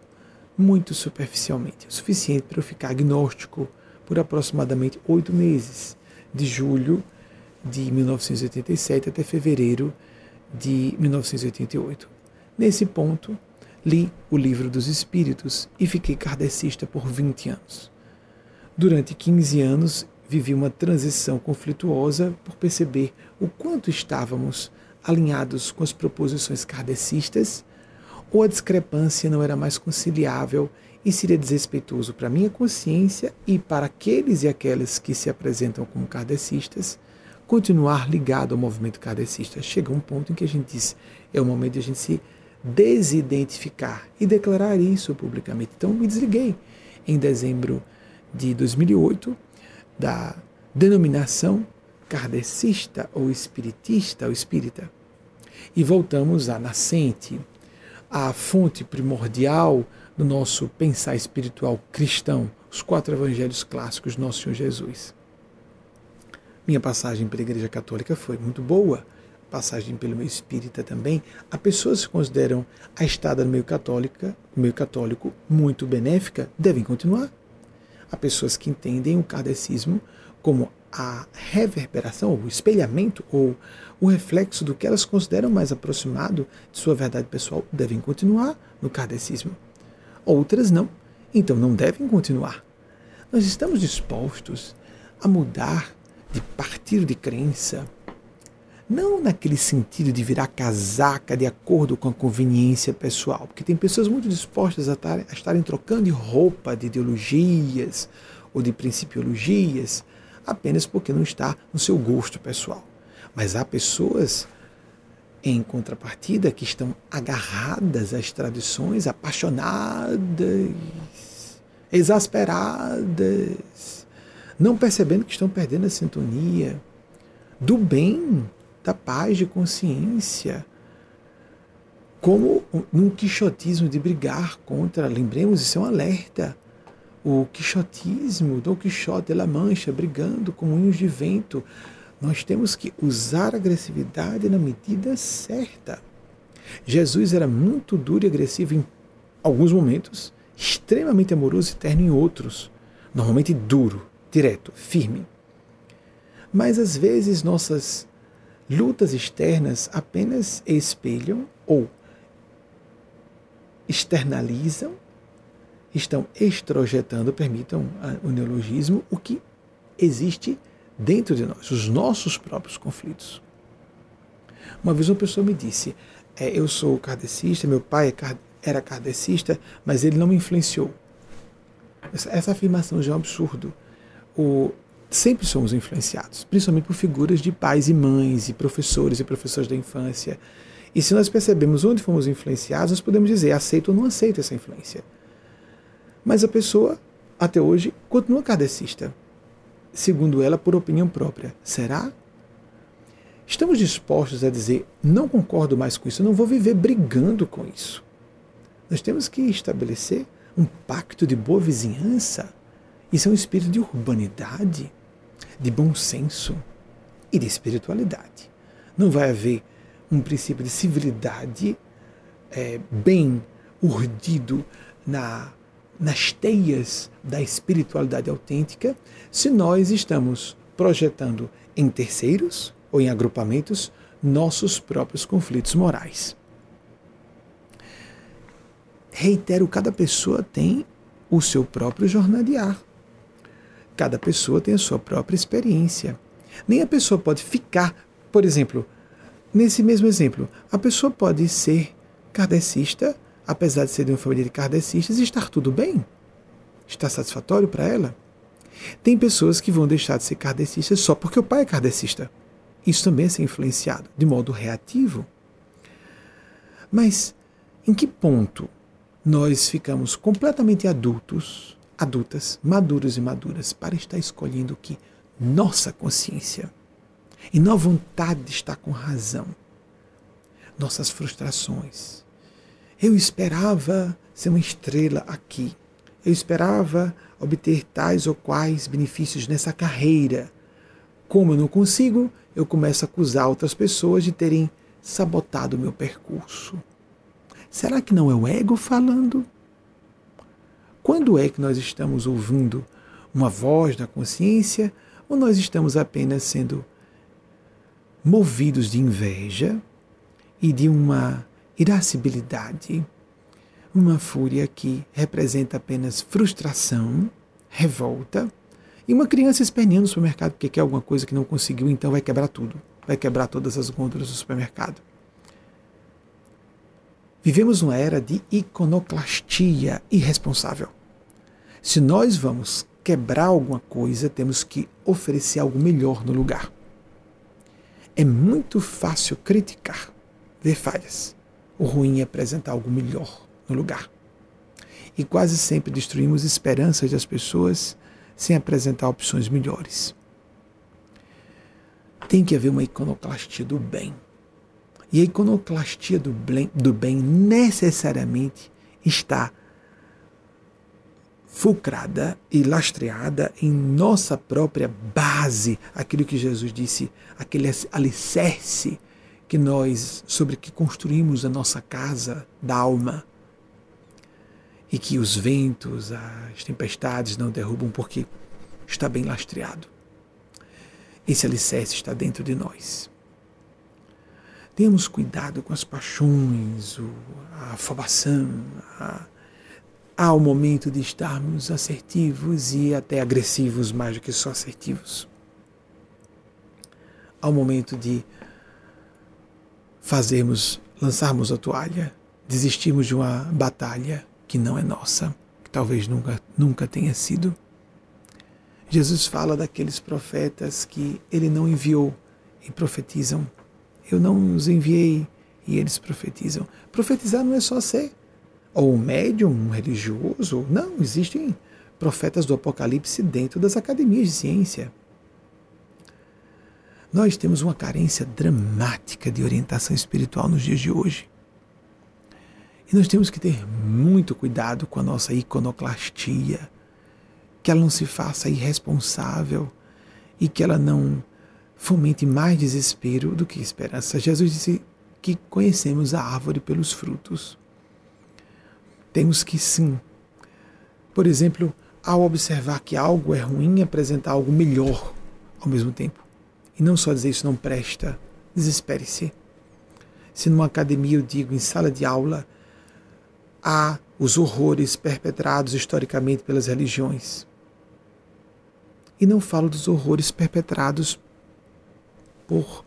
Muito superficialmente, o suficiente para eu ficar agnóstico por aproximadamente oito meses, de julho de 1987 até fevereiro de 1988. Nesse ponto, li o Livro dos Espíritos e fiquei kardecista por 20 anos. Durante 15 anos, vivi uma transição conflituosa por perceber o quanto estávamos alinhados com as proposições kardecistas ou a discrepância não era mais conciliável e seria desrespeitoso para minha consciência e para aqueles e aquelas que se apresentam como kardecistas continuar ligado ao movimento kardecista. Chega um ponto em que a gente diz, é o momento de a gente se desidentificar e declarar isso publicamente. Então me desliguei em dezembro de 2008 da denominação kardecista ou espiritista ou espírita. E voltamos à nascente, à fonte primordial do nosso pensar espiritual cristão, os quatro evangelhos clássicos do nosso Senhor Jesus. Minha passagem pela Igreja Católica foi muito boa, passagem pelo meio espírita também. Há pessoas que consideram a estada no meio, católica, meio católico muito benéfica, devem continuar. Há pessoas que entendem o kardecismo como a reverberação, o espelhamento ou o reflexo do que elas consideram mais aproximado de sua verdade pessoal, devem continuar no kardecismo. Outras não, então não devem continuar. Nós estamos dispostos a mudar de partir de crença, não naquele sentido de virar casaca de acordo com a conveniência pessoal, porque tem pessoas muito dispostas a, tar, a estarem trocando de roupa de ideologias ou de principiologias apenas porque não está no seu gosto pessoal. Mas há pessoas, em contrapartida, que estão agarradas às tradições, apaixonadas, exasperadas, não percebendo que estão perdendo a sintonia do bem, da paz de consciência, como num quixotismo de brigar contra, lembremos, isso é um alerta, o quixotismo, Dom Quixote La Mancha, brigando com unhos de vento. Nós temos que usar a agressividade na medida certa. Jesus era muito duro e agressivo em alguns momentos, extremamente amoroso e terno em outros, normalmente duro direto, firme. Mas às vezes nossas lutas externas apenas espelham ou externalizam, estão extrojetando, permitam o neologismo, o que existe dentro de nós, os nossos próprios conflitos. Uma vez uma pessoa me disse: é, Eu sou kardecista, meu pai é era kardecista, mas ele não me influenciou. Essa, essa afirmação já é um absurdo o, sempre somos influenciados, principalmente por figuras de pais e mães, e professores e professores da infância. E se nós percebemos onde fomos influenciados, nós podemos dizer aceito ou não aceito essa influência. Mas a pessoa, até hoje, continua kardecista, segundo ela, por opinião própria. Será? Estamos dispostos a dizer não concordo mais com isso, não vou viver brigando com isso. Nós temos que estabelecer um pacto de boa vizinhança isso é um espírito de urbanidade, de bom senso e de espiritualidade. Não vai haver um princípio de civilidade é, bem urdido na, nas teias da espiritualidade autêntica se nós estamos projetando em terceiros ou em agrupamentos nossos próprios conflitos morais. Reitero, cada pessoa tem o seu próprio jornadiar. Cada pessoa tem a sua própria experiência. Nem a pessoa pode ficar, por exemplo, nesse mesmo exemplo, a pessoa pode ser kardecista, apesar de ser de uma família de kardecistas, estar tudo bem. Está satisfatório para ela. Tem pessoas que vão deixar de ser kardecistas só porque o pai é kardecista. Isso também é ser influenciado, de modo reativo. Mas em que ponto nós ficamos completamente adultos adultas, maduros e maduras, para estar escolhendo o que? Nossa consciência. E não a vontade de estar com razão. Nossas frustrações. Eu esperava ser uma estrela aqui. Eu esperava obter tais ou quais benefícios nessa carreira. Como eu não consigo, eu começo a acusar outras pessoas de terem sabotado o meu percurso. Será que não é o ego falando? Quando é que nós estamos ouvindo uma voz da consciência ou nós estamos apenas sendo movidos de inveja e de uma irascibilidade, uma fúria que representa apenas frustração, revolta, e uma criança esperneando no supermercado porque quer alguma coisa que não conseguiu, então vai quebrar tudo, vai quebrar todas as gôndolas do supermercado. Vivemos uma era de iconoclastia irresponsável. Se nós vamos quebrar alguma coisa, temos que oferecer algo melhor no lugar. É muito fácil criticar, ver falhas. O ruim é apresentar algo melhor no lugar. E quase sempre destruímos esperanças das pessoas sem apresentar opções melhores. Tem que haver uma iconoclastia do bem. E a iconoclastia do bem, do bem necessariamente está fulcrada e lastreada em nossa própria base, aquilo que Jesus disse, aquele alicerce que nós, sobre que construímos a nossa casa da alma, e que os ventos, as tempestades não derrubam, porque está bem lastreado. Esse alicerce está dentro de nós. Temos cuidado com as paixões, a afobação, a há o momento de estarmos assertivos e até agressivos mais do que só assertivos. Há o momento de fazermos, lançarmos a toalha, desistirmos de uma batalha que não é nossa, que talvez nunca, nunca tenha sido. Jesus fala daqueles profetas que ele não enviou e profetizam. Eu não os enviei e eles profetizam. Profetizar não é só ser ou um médium, um religioso. Não, existem profetas do Apocalipse dentro das academias de ciência. Nós temos uma carência dramática de orientação espiritual nos dias de hoje. E nós temos que ter muito cuidado com a nossa iconoclastia, que ela não se faça irresponsável e que ela não fomente mais desespero do que esperança. Jesus disse que conhecemos a árvore pelos frutos. Temos que sim. Por exemplo, ao observar que algo é ruim, apresentar algo melhor ao mesmo tempo. E não só dizer isso não presta, desespere-se. Se numa academia, eu digo, em sala de aula, há os horrores perpetrados historicamente pelas religiões. E não falo dos horrores perpetrados por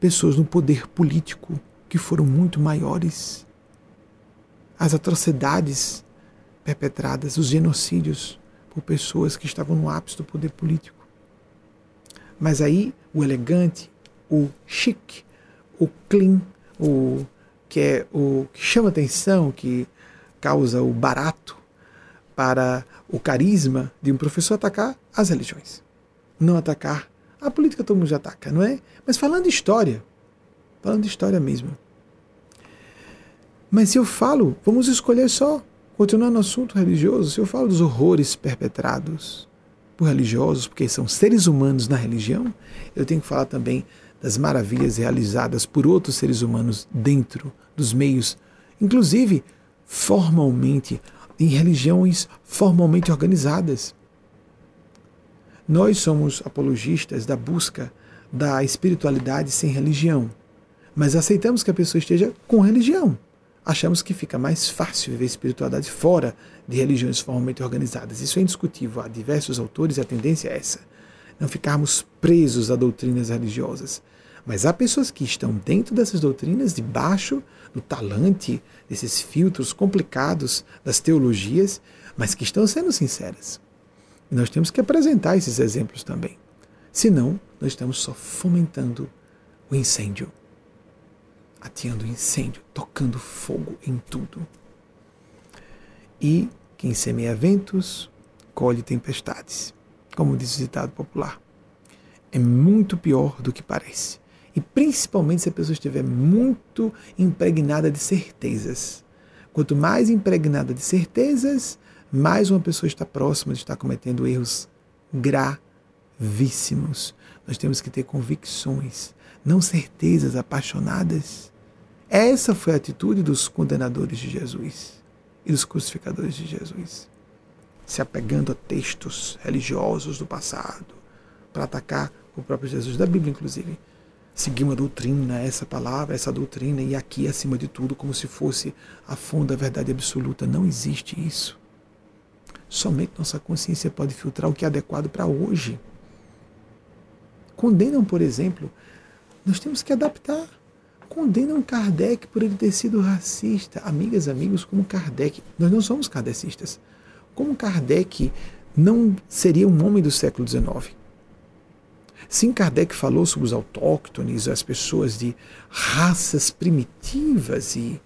pessoas no poder político que foram muito maiores as atrocidades perpetradas, os genocídios por pessoas que estavam no ápice do poder político. Mas aí o elegante, o chique, o clean, o que é o que chama atenção, que causa o barato para o carisma de um professor atacar as religiões, não atacar a política todo mundo já ataca, não é? Mas falando de história, falando de história mesmo. Mas se eu falo, vamos escolher só, continuar no assunto religioso, se eu falo dos horrores perpetrados por religiosos, porque são seres humanos na religião, eu tenho que falar também das maravilhas realizadas por outros seres humanos dentro dos meios, inclusive formalmente, em religiões formalmente organizadas. Nós somos apologistas da busca da espiritualidade sem religião, mas aceitamos que a pessoa esteja com religião achamos que fica mais fácil viver espiritualidade fora de religiões formalmente organizadas. Isso é indiscutível. Há diversos autores e a tendência é essa. Não ficarmos presos a doutrinas religiosas. Mas há pessoas que estão dentro dessas doutrinas, debaixo do talante, desses filtros complicados das teologias, mas que estão sendo sinceras. E nós temos que apresentar esses exemplos também. Senão, nós estamos só fomentando o incêndio ateando incêndio, tocando fogo em tudo. E quem semeia ventos, colhe tempestades, como diz o ditado popular. É muito pior do que parece. E principalmente se a pessoa estiver muito impregnada de certezas. Quanto mais impregnada de certezas, mais uma pessoa está próxima de estar cometendo erros gravíssimos. Nós temos que ter convicções, não certezas apaixonadas. Essa foi a atitude dos condenadores de Jesus e dos crucificadores de Jesus, se apegando a textos religiosos do passado para atacar o próprio Jesus, da Bíblia inclusive. Seguir uma doutrina, essa palavra, essa doutrina, e aqui acima de tudo, como se fosse a fundo da verdade absoluta. Não existe isso. Somente nossa consciência pode filtrar o que é adequado para hoje. Condenam, por exemplo, nós temos que adaptar condenam Kardec por ele ter sido racista. Amigas, amigos, como Kardec, nós não somos kardecistas. Como Kardec não seria um homem do século XIX? Sim, Kardec falou sobre os autóctones, as pessoas de raças primitivas e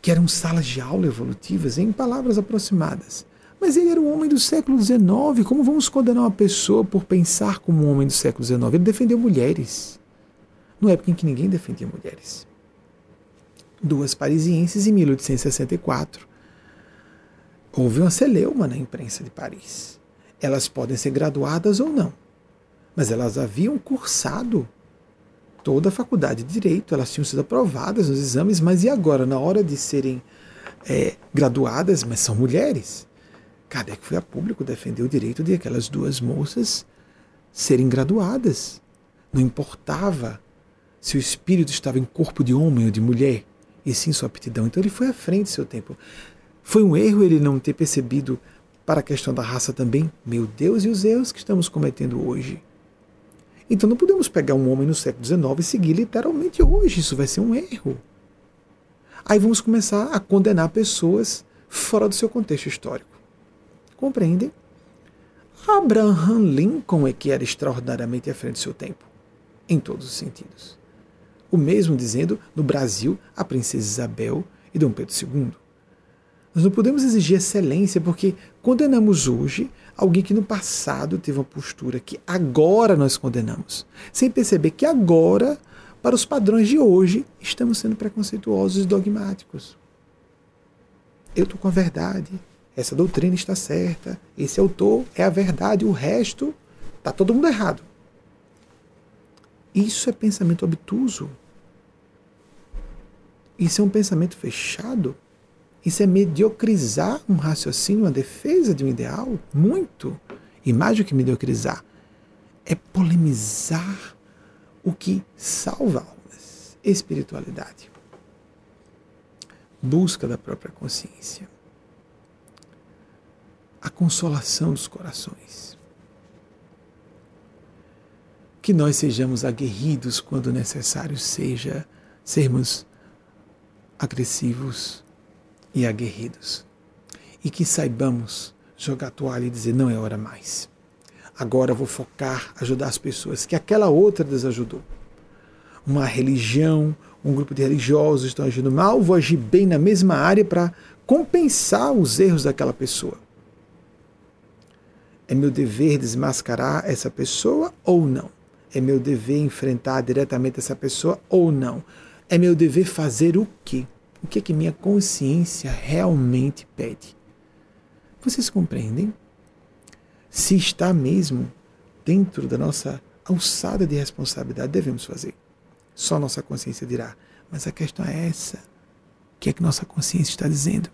que eram salas de aula evolutivas, em palavras aproximadas. Mas ele era um homem do século XIX. Como vamos condenar uma pessoa por pensar como um homem do século XIX? Ele defendeu mulheres. Numa época em que ninguém defendia mulheres. Duas parisienses em 1864. Houve uma celeuma na imprensa de Paris. Elas podem ser graduadas ou não, mas elas haviam cursado toda a faculdade de direito, elas tinham sido aprovadas nos exames, mas e agora, na hora de serem é, graduadas, mas são mulheres? Kardec foi a público defender o direito de aquelas duas moças serem graduadas. Não importava se o espírito estava em corpo de homem ou de mulher, e sim sua aptidão. Então ele foi à frente do seu tempo. Foi um erro ele não ter percebido para a questão da raça também? Meu Deus, e os erros que estamos cometendo hoje? Então não podemos pegar um homem no século XIX e seguir literalmente hoje. Isso vai ser um erro. Aí vamos começar a condenar pessoas fora do seu contexto histórico. Compreendem? Abraham Lincoln é que era extraordinariamente à frente do seu tempo, em todos os sentidos. O mesmo dizendo no Brasil a princesa Isabel e Dom Pedro II. Nós não podemos exigir excelência porque condenamos hoje alguém que no passado teve uma postura que agora nós condenamos, sem perceber que agora, para os padrões de hoje, estamos sendo preconceituosos e dogmáticos. Eu estou com a verdade, essa doutrina está certa, esse autor é a verdade, o resto está todo mundo errado. Isso é pensamento obtuso. Isso é um pensamento fechado. Isso é mediocrizar um raciocínio, uma defesa de um ideal? Muito. E mais do que mediocrizar, é polemizar o que salva almas. Espiritualidade. Busca da própria consciência. A consolação dos corações. Que nós sejamos aguerridos quando necessário seja sermos agressivos e aguerridos. E que saibamos jogar a toalha e dizer: não é hora mais. Agora vou focar, ajudar as pessoas que aquela outra desajudou. Uma religião, um grupo de religiosos estão agindo mal, vou agir bem na mesma área para compensar os erros daquela pessoa. É meu dever desmascarar essa pessoa ou não? É meu dever enfrentar diretamente essa pessoa ou não? É meu dever fazer o quê? o que é que minha consciência realmente pede. Vocês compreendem? Se está mesmo dentro da nossa alçada de responsabilidade, devemos fazer. Só nossa consciência dirá. Mas a questão é essa. O que é que nossa consciência está dizendo?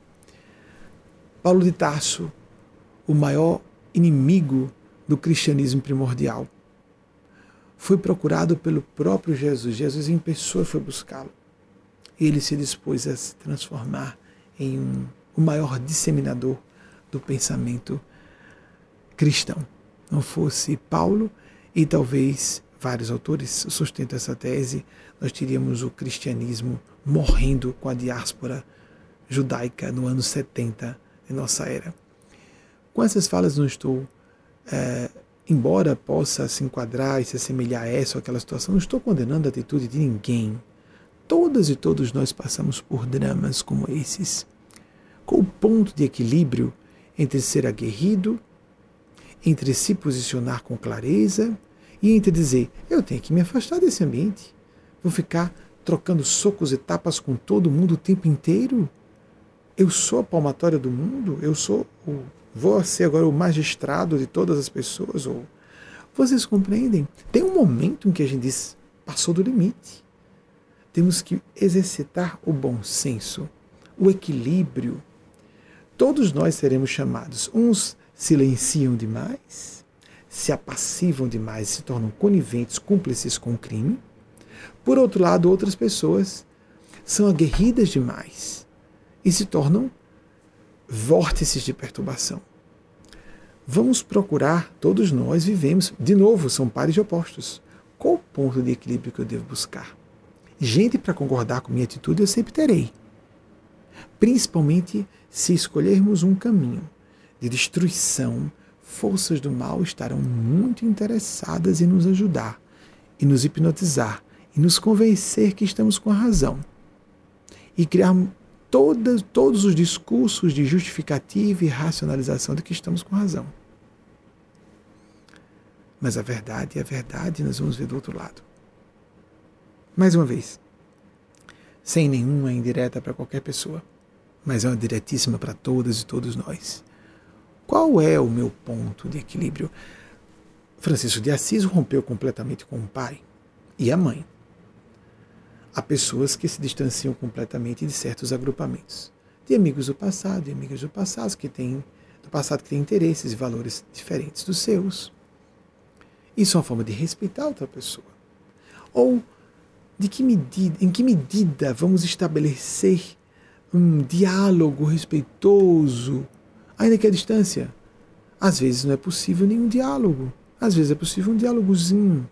Paulo de Tarso, o maior inimigo do cristianismo primordial, foi procurado pelo próprio Jesus. Jesus em pessoa foi buscá-lo ele se dispôs a se transformar em um, o maior disseminador do pensamento cristão. Não fosse Paulo e talvez vários autores sustentam essa tese, nós teríamos o cristianismo morrendo com a diáspora judaica no ano 70 de nossa era. Com essas falas não estou, é, embora possa se enquadrar e se assemelhar a essa ou aquela situação, não estou condenando a atitude de ninguém todas e todos nós passamos por dramas como esses. Qual o ponto de equilíbrio entre ser aguerrido, entre se posicionar com clareza e entre dizer: eu tenho que me afastar desse ambiente, vou ficar trocando socos e tapas com todo mundo o tempo inteiro? Eu sou a palmatória do mundo? Eu sou o. Vou ser agora o magistrado de todas as pessoas? Ou vocês compreendem? Tem um momento em que a gente diz: passou do limite temos que exercitar o bom senso, o equilíbrio. Todos nós seremos chamados. Uns silenciam demais, se apassivam demais, se tornam coniventes, cúmplices com o crime. Por outro lado, outras pessoas são aguerridas demais e se tornam vórtices de perturbação. Vamos procurar, todos nós vivemos, de novo, são pares de opostos. Qual o ponto de equilíbrio que eu devo buscar? Gente para concordar com minha atitude eu sempre terei. Principalmente se escolhermos um caminho de destruição forças do mal estarão muito interessadas em nos ajudar, e nos hipnotizar, e nos convencer que estamos com a razão. E criar todos os discursos de justificativa e racionalização de que estamos com razão. Mas a verdade é a verdade, nós vamos ver do outro lado. Mais uma vez, sem nenhuma indireta para qualquer pessoa, mas é uma diretíssima para todas e todos nós. Qual é o meu ponto de equilíbrio? Francisco de Assis rompeu completamente com o pai e a mãe. Há pessoas que se distanciam completamente de certos agrupamentos, de amigos do passado, de amigas do passado que têm do passado que têm interesses e valores diferentes dos seus. Isso é uma forma de respeitar outra pessoa. Ou de que medida, em que medida vamos estabelecer um diálogo respeitoso, ainda que à distância? Às vezes não é possível nenhum diálogo. Às vezes é possível um diálogozinho.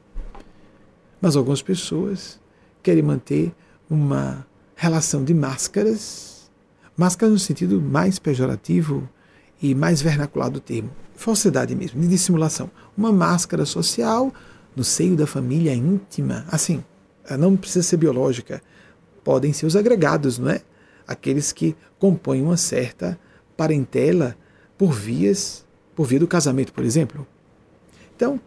Mas algumas pessoas querem manter uma relação de máscaras, máscaras no sentido mais pejorativo e mais vernacular do termo, falsidade mesmo, de dissimulação. Uma máscara social no seio da família íntima. Assim, não precisa ser biológica, podem ser os agregados, não é? Aqueles que compõem uma certa parentela por vias, por via do casamento, por exemplo. Então,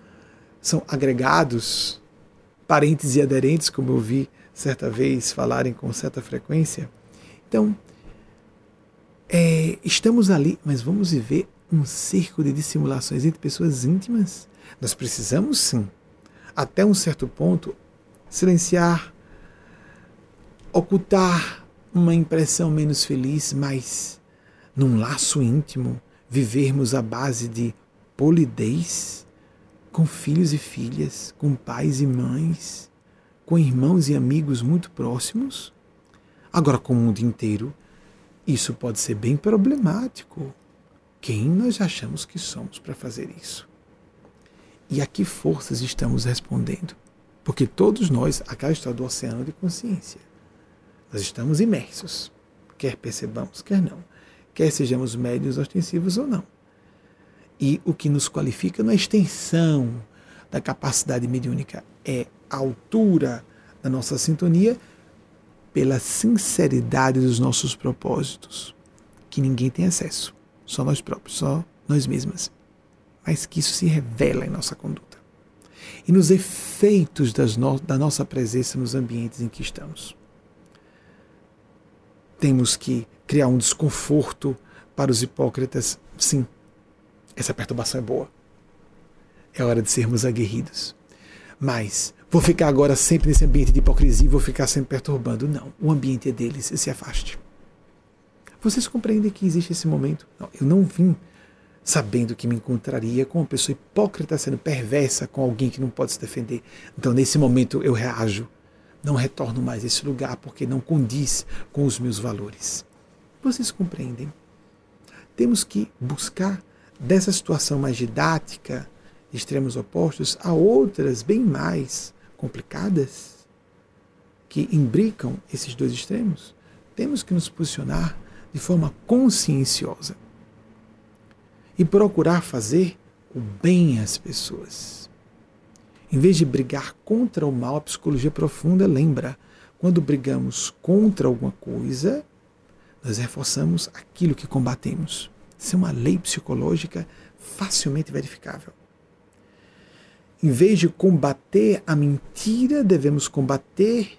são agregados, parentes e aderentes, como eu vi certa vez falarem com certa frequência. Então, é, estamos ali, mas vamos viver um circo de dissimulações entre pessoas íntimas? Nós precisamos sim, até um certo ponto, silenciar, ocultar uma impressão menos feliz, mas num laço íntimo, vivermos à base de polidez, com filhos e filhas, com pais e mães, com irmãos e amigos muito próximos. Agora, com o mundo inteiro, isso pode ser bem problemático. Quem nós achamos que somos para fazer isso? E a que forças estamos respondendo? Porque todos nós, aquela história do oceano de consciência, nós estamos imersos, quer percebamos, quer não, quer sejamos médios ostensivos ou não. E o que nos qualifica na extensão da capacidade mediúnica é a altura da nossa sintonia pela sinceridade dos nossos propósitos, que ninguém tem acesso, só nós próprios, só nós mesmas. Mas que isso se revela em nossa conduta e nos efeitos no da nossa presença nos ambientes em que estamos. Temos que criar um desconforto para os hipócritas, sim, essa perturbação é boa. É hora de sermos aguerridos. Mas vou ficar agora sempre nesse ambiente de hipocrisia e vou ficar sempre perturbando. Não, o ambiente é deles, se afaste. Vocês compreendem que existe esse momento? Não, eu não vim sabendo que me encontraria com uma pessoa hipócrita sendo perversa com alguém que não pode se defender. Então, nesse momento, eu reajo. Não retorno mais a esse lugar porque não condiz com os meus valores. Vocês compreendem? Temos que buscar dessa situação mais didática, de extremos opostos, a outras bem mais complicadas que imbricam esses dois extremos. Temos que nos posicionar de forma conscienciosa e procurar fazer o bem às pessoas. Em vez de brigar contra o mal, a psicologia profunda lembra: quando brigamos contra alguma coisa, nós reforçamos aquilo que combatemos. É uma lei psicológica facilmente verificável. Em vez de combater a mentira, devemos combater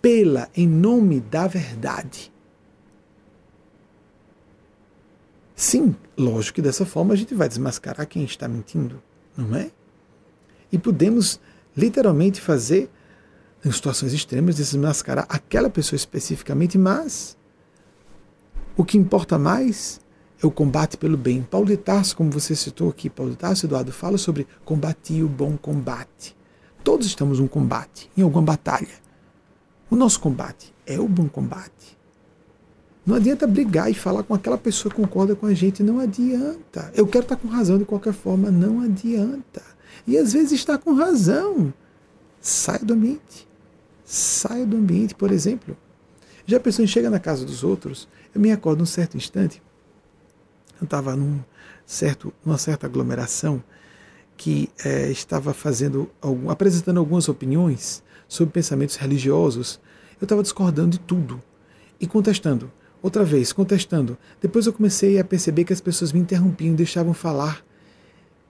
pela, em nome da verdade. Sim, lógico que dessa forma a gente vai desmascarar quem está mentindo, não é? E podemos literalmente fazer, em situações extremas, desmascarar aquela pessoa especificamente, mas o que importa mais é o combate pelo bem. Paulo de Tarso, como você citou aqui, Paulo de Tarso, Eduardo, fala sobre combatir o bom combate. Todos estamos num combate, em alguma batalha. O nosso combate é o bom combate. Não adianta brigar e falar com aquela pessoa que concorda com a gente, não adianta. Eu quero estar com razão de qualquer forma, não adianta. E às vezes está com razão. Saia do ambiente. Saia do ambiente, por exemplo. Já a pessoa chega na casa dos outros, eu me acordo num certo instante, estava certo, uma certa aglomeração que é, estava fazendo algum, apresentando algumas opiniões sobre pensamentos religiosos, eu estava discordando de tudo e contestando. Outra vez, contestando. Depois eu comecei a perceber que as pessoas me interrompiam, deixavam falar.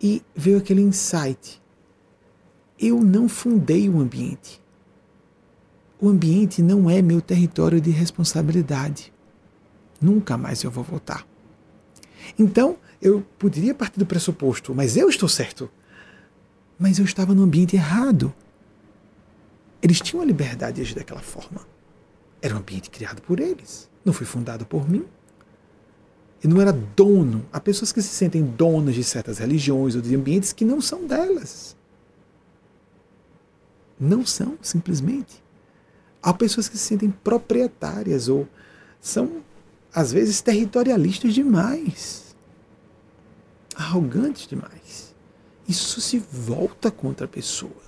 E veio aquele insight. Eu não fundei o ambiente. O ambiente não é meu território de responsabilidade. Nunca mais eu vou voltar. Então, eu poderia partir do pressuposto, mas eu estou certo. Mas eu estava no ambiente errado. Eles tinham a liberdade de agir daquela forma. Era um ambiente criado por eles. Não foi fundado por mim. E não era dono. Há pessoas que se sentem donas de certas religiões ou de ambientes que não são delas. Não são, simplesmente. Há pessoas que se sentem proprietárias ou são, às vezes, territorialistas demais. Arrogantes demais. Isso se volta contra a pessoa.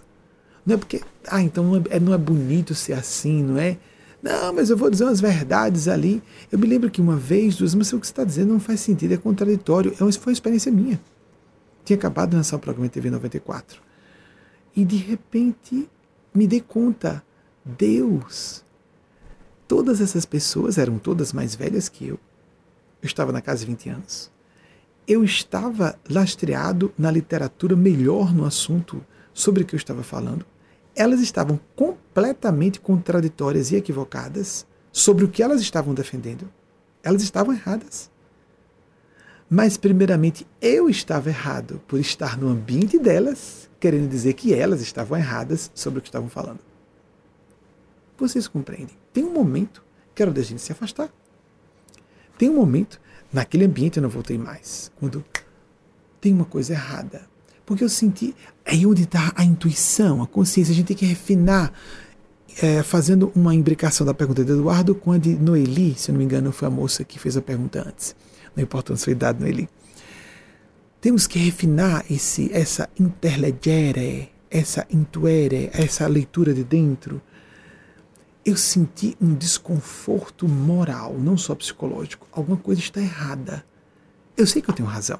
Não é porque, ah, então não é, não é bonito ser assim, não é? Não, mas eu vou dizer umas verdades ali. Eu me lembro que uma vez, duas, mas o que você está dizendo não faz sentido, é contraditório. É foi uma experiência minha. Tinha acabado de lançar o programa TV 94. E de repente me dei conta, Deus, todas essas pessoas eram todas mais velhas que eu. Eu estava na casa de 20 anos. Eu estava lastreado na literatura melhor no assunto sobre o que eu estava falando elas estavam completamente contraditórias e equivocadas sobre o que elas estavam defendendo. Elas estavam erradas. Mas, primeiramente, eu estava errado por estar no ambiente delas, querendo dizer que elas estavam erradas sobre o que estavam falando. Vocês compreendem? Tem um momento que era da gente se afastar. Tem um momento, naquele ambiente eu não voltei mais, quando tem uma coisa errada. Porque eu senti. Aí onde está a intuição, a consciência. A gente tem que refinar. É, fazendo uma imbricação da pergunta de Eduardo com a de Noeli, se não me engano, foi a moça que fez a pergunta antes. Não importa a sua idade, Noeli. Temos que refinar esse, essa interlegere, essa intuere, essa leitura de dentro. Eu senti um desconforto moral, não só psicológico. Alguma coisa está errada. Eu sei que eu tenho razão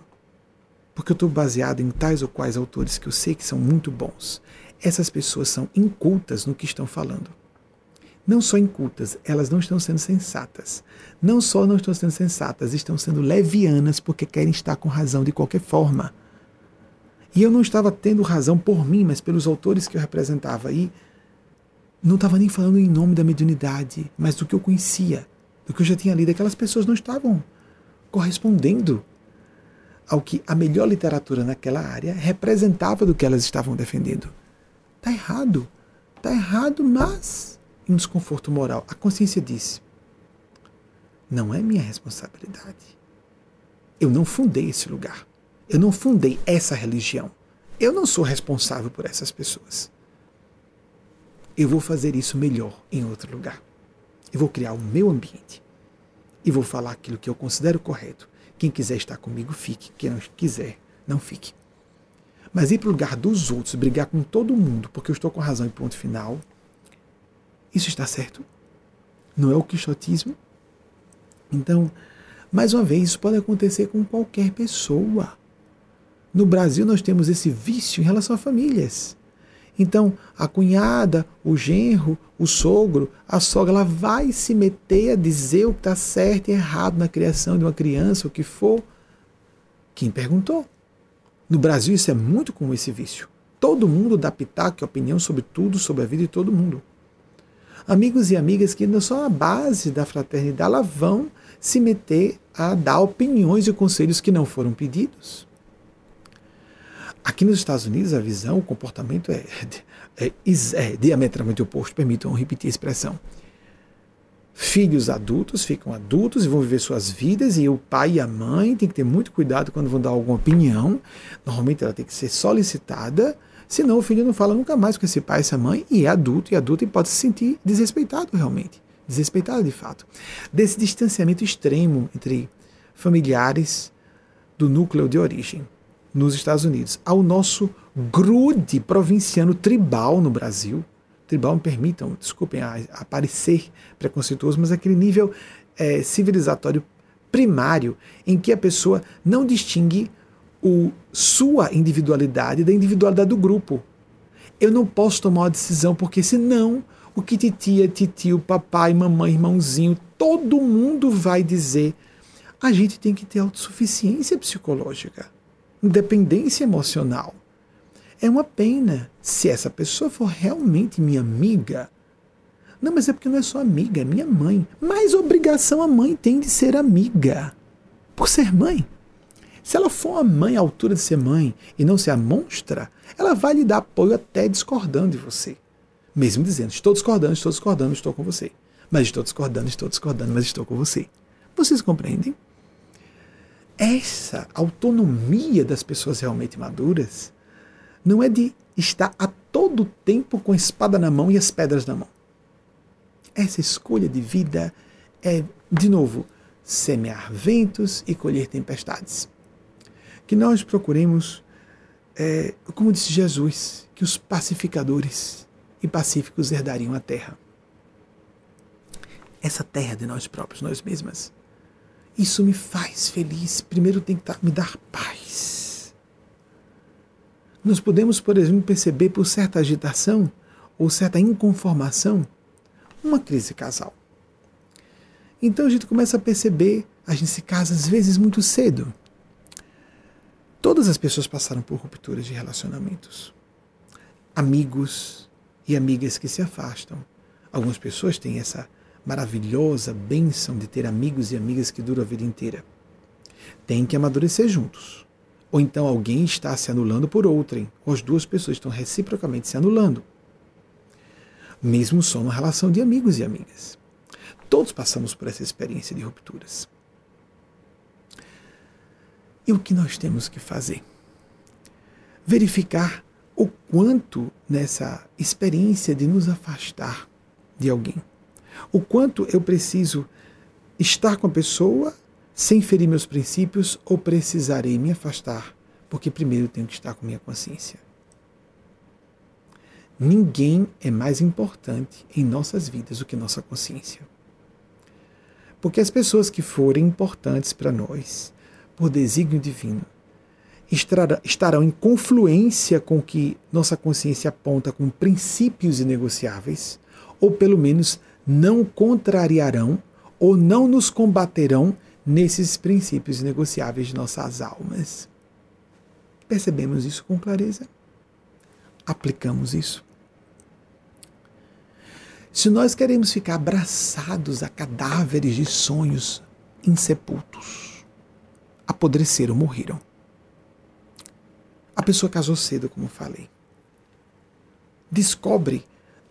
porque eu estou baseado em tais ou quais autores que eu sei que são muito bons. Essas pessoas são incultas no que estão falando. Não só incultas, elas não estão sendo sensatas. Não só não estão sendo sensatas, estão sendo levianas porque querem estar com razão de qualquer forma. E eu não estava tendo razão por mim, mas pelos autores que eu representava. E não estava nem falando em nome da mediunidade, mas do que eu conhecia, do que eu já tinha lido. Aquelas pessoas não estavam correspondendo ao que a melhor literatura naquela área representava do que elas estavam defendendo. Está errado. Está errado, mas em desconforto moral. A consciência disse: não é minha responsabilidade. Eu não fundei esse lugar. Eu não fundei essa religião. Eu não sou responsável por essas pessoas. Eu vou fazer isso melhor em outro lugar. Eu vou criar o meu ambiente. E vou falar aquilo que eu considero correto quem quiser estar comigo, fique. Quem não quiser, não fique. Mas ir para o lugar dos outros, brigar com todo mundo, porque eu estou com razão e ponto final, isso está certo? Não é o quixotismo? Então, mais uma vez, isso pode acontecer com qualquer pessoa. No Brasil, nós temos esse vício em relação a famílias. Então, a cunhada, o genro, o sogro, a sogra, ela vai se meter a dizer o que está certo e errado na criação de uma criança, o que for. Quem perguntou? No Brasil, isso é muito comum, esse vício. Todo mundo dá pitaco e opinião sobre tudo, sobre a vida de todo mundo. Amigos e amigas que não são a base da fraternidade, elas vão se meter a dar opiniões e conselhos que não foram pedidos. Aqui nos Estados Unidos, a visão, o comportamento é, é, é diametralmente oposto, permitam repetir a expressão. Filhos adultos ficam adultos e vão viver suas vidas, e o pai e a mãe têm que ter muito cuidado quando vão dar alguma opinião. Normalmente ela tem que ser solicitada, senão o filho não fala nunca mais com esse pai e essa mãe, e é adulto e adulto e pode se sentir desrespeitado realmente. Desrespeitado de fato. Desse distanciamento extremo entre familiares do núcleo de origem nos Estados Unidos, ao nosso grude provinciano tribal no Brasil. Tribal, me permitam, desculpem a, a parecer preconceituoso, mas aquele nível é, civilizatório primário em que a pessoa não distingue o sua individualidade da individualidade do grupo. Eu não posso tomar uma decisão porque senão o que titia, titio, papai, mamãe, irmãozinho, todo mundo vai dizer. A gente tem que ter autossuficiência psicológica, independência emocional. É uma pena se essa pessoa for realmente minha amiga. Não, mas é porque não é só amiga, é minha mãe. Mas obrigação a mãe tem de ser amiga. Por ser mãe. Se ela for uma mãe à altura de ser mãe e não ser a monstra, ela vai lhe dar apoio até discordando de você. Mesmo dizendo, estou discordando, estou discordando, estou com você. Mas estou discordando, estou discordando, mas estou com você. Vocês compreendem? Essa autonomia das pessoas realmente maduras não é de estar a todo tempo com a espada na mão e as pedras na mão. Essa escolha de vida é, de novo, semear ventos e colher tempestades que nós procuremos, é, como disse Jesus, que os pacificadores e pacíficos herdariam a terra. Essa terra de nós próprios, nós mesmas. Isso me faz feliz. Primeiro tem que me dar paz. Nós podemos, por exemplo, perceber por certa agitação ou certa inconformação uma crise casal. Então a gente começa a perceber, a gente se casa às vezes muito cedo Todas as pessoas passaram por rupturas de relacionamentos. Amigos e amigas que se afastam. Algumas pessoas têm essa maravilhosa bênção de ter amigos e amigas que duram a vida inteira. Tem que amadurecer juntos. Ou então alguém está se anulando por outrem, ou as duas pessoas estão reciprocamente se anulando. Mesmo só uma relação de amigos e amigas. Todos passamos por essa experiência de rupturas. E o que nós temos que fazer? Verificar o quanto nessa experiência de nos afastar de alguém, o quanto eu preciso estar com a pessoa sem ferir meus princípios ou precisarei me afastar, porque primeiro tenho que estar com minha consciência. Ninguém é mais importante em nossas vidas do que nossa consciência. Porque as pessoas que forem importantes para nós, por desígnio divino, estarão em confluência com o que nossa consciência aponta como princípios inegociáveis, ou pelo menos não contrariarão ou não nos combaterão nesses princípios inegociáveis de nossas almas. Percebemos isso com clareza? Aplicamos isso? Se nós queremos ficar abraçados a cadáveres de sonhos insepultos, apodreceram, morreram. A pessoa casou cedo, como falei. Descobre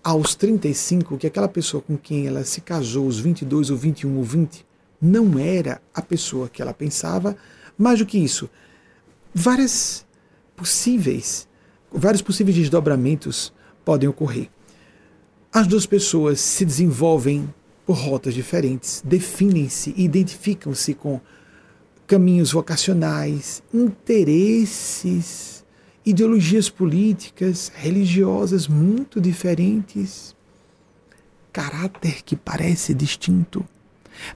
aos 35 que aquela pessoa com quem ela se casou, os 22 ou 21 ou 20, não era a pessoa que ela pensava. Mais do que isso, várias possíveis, vários possíveis desdobramentos podem ocorrer. As duas pessoas se desenvolvem por rotas diferentes, definem-se identificam-se com caminhos vocacionais, interesses, ideologias políticas, religiosas muito diferentes, caráter que parece distinto,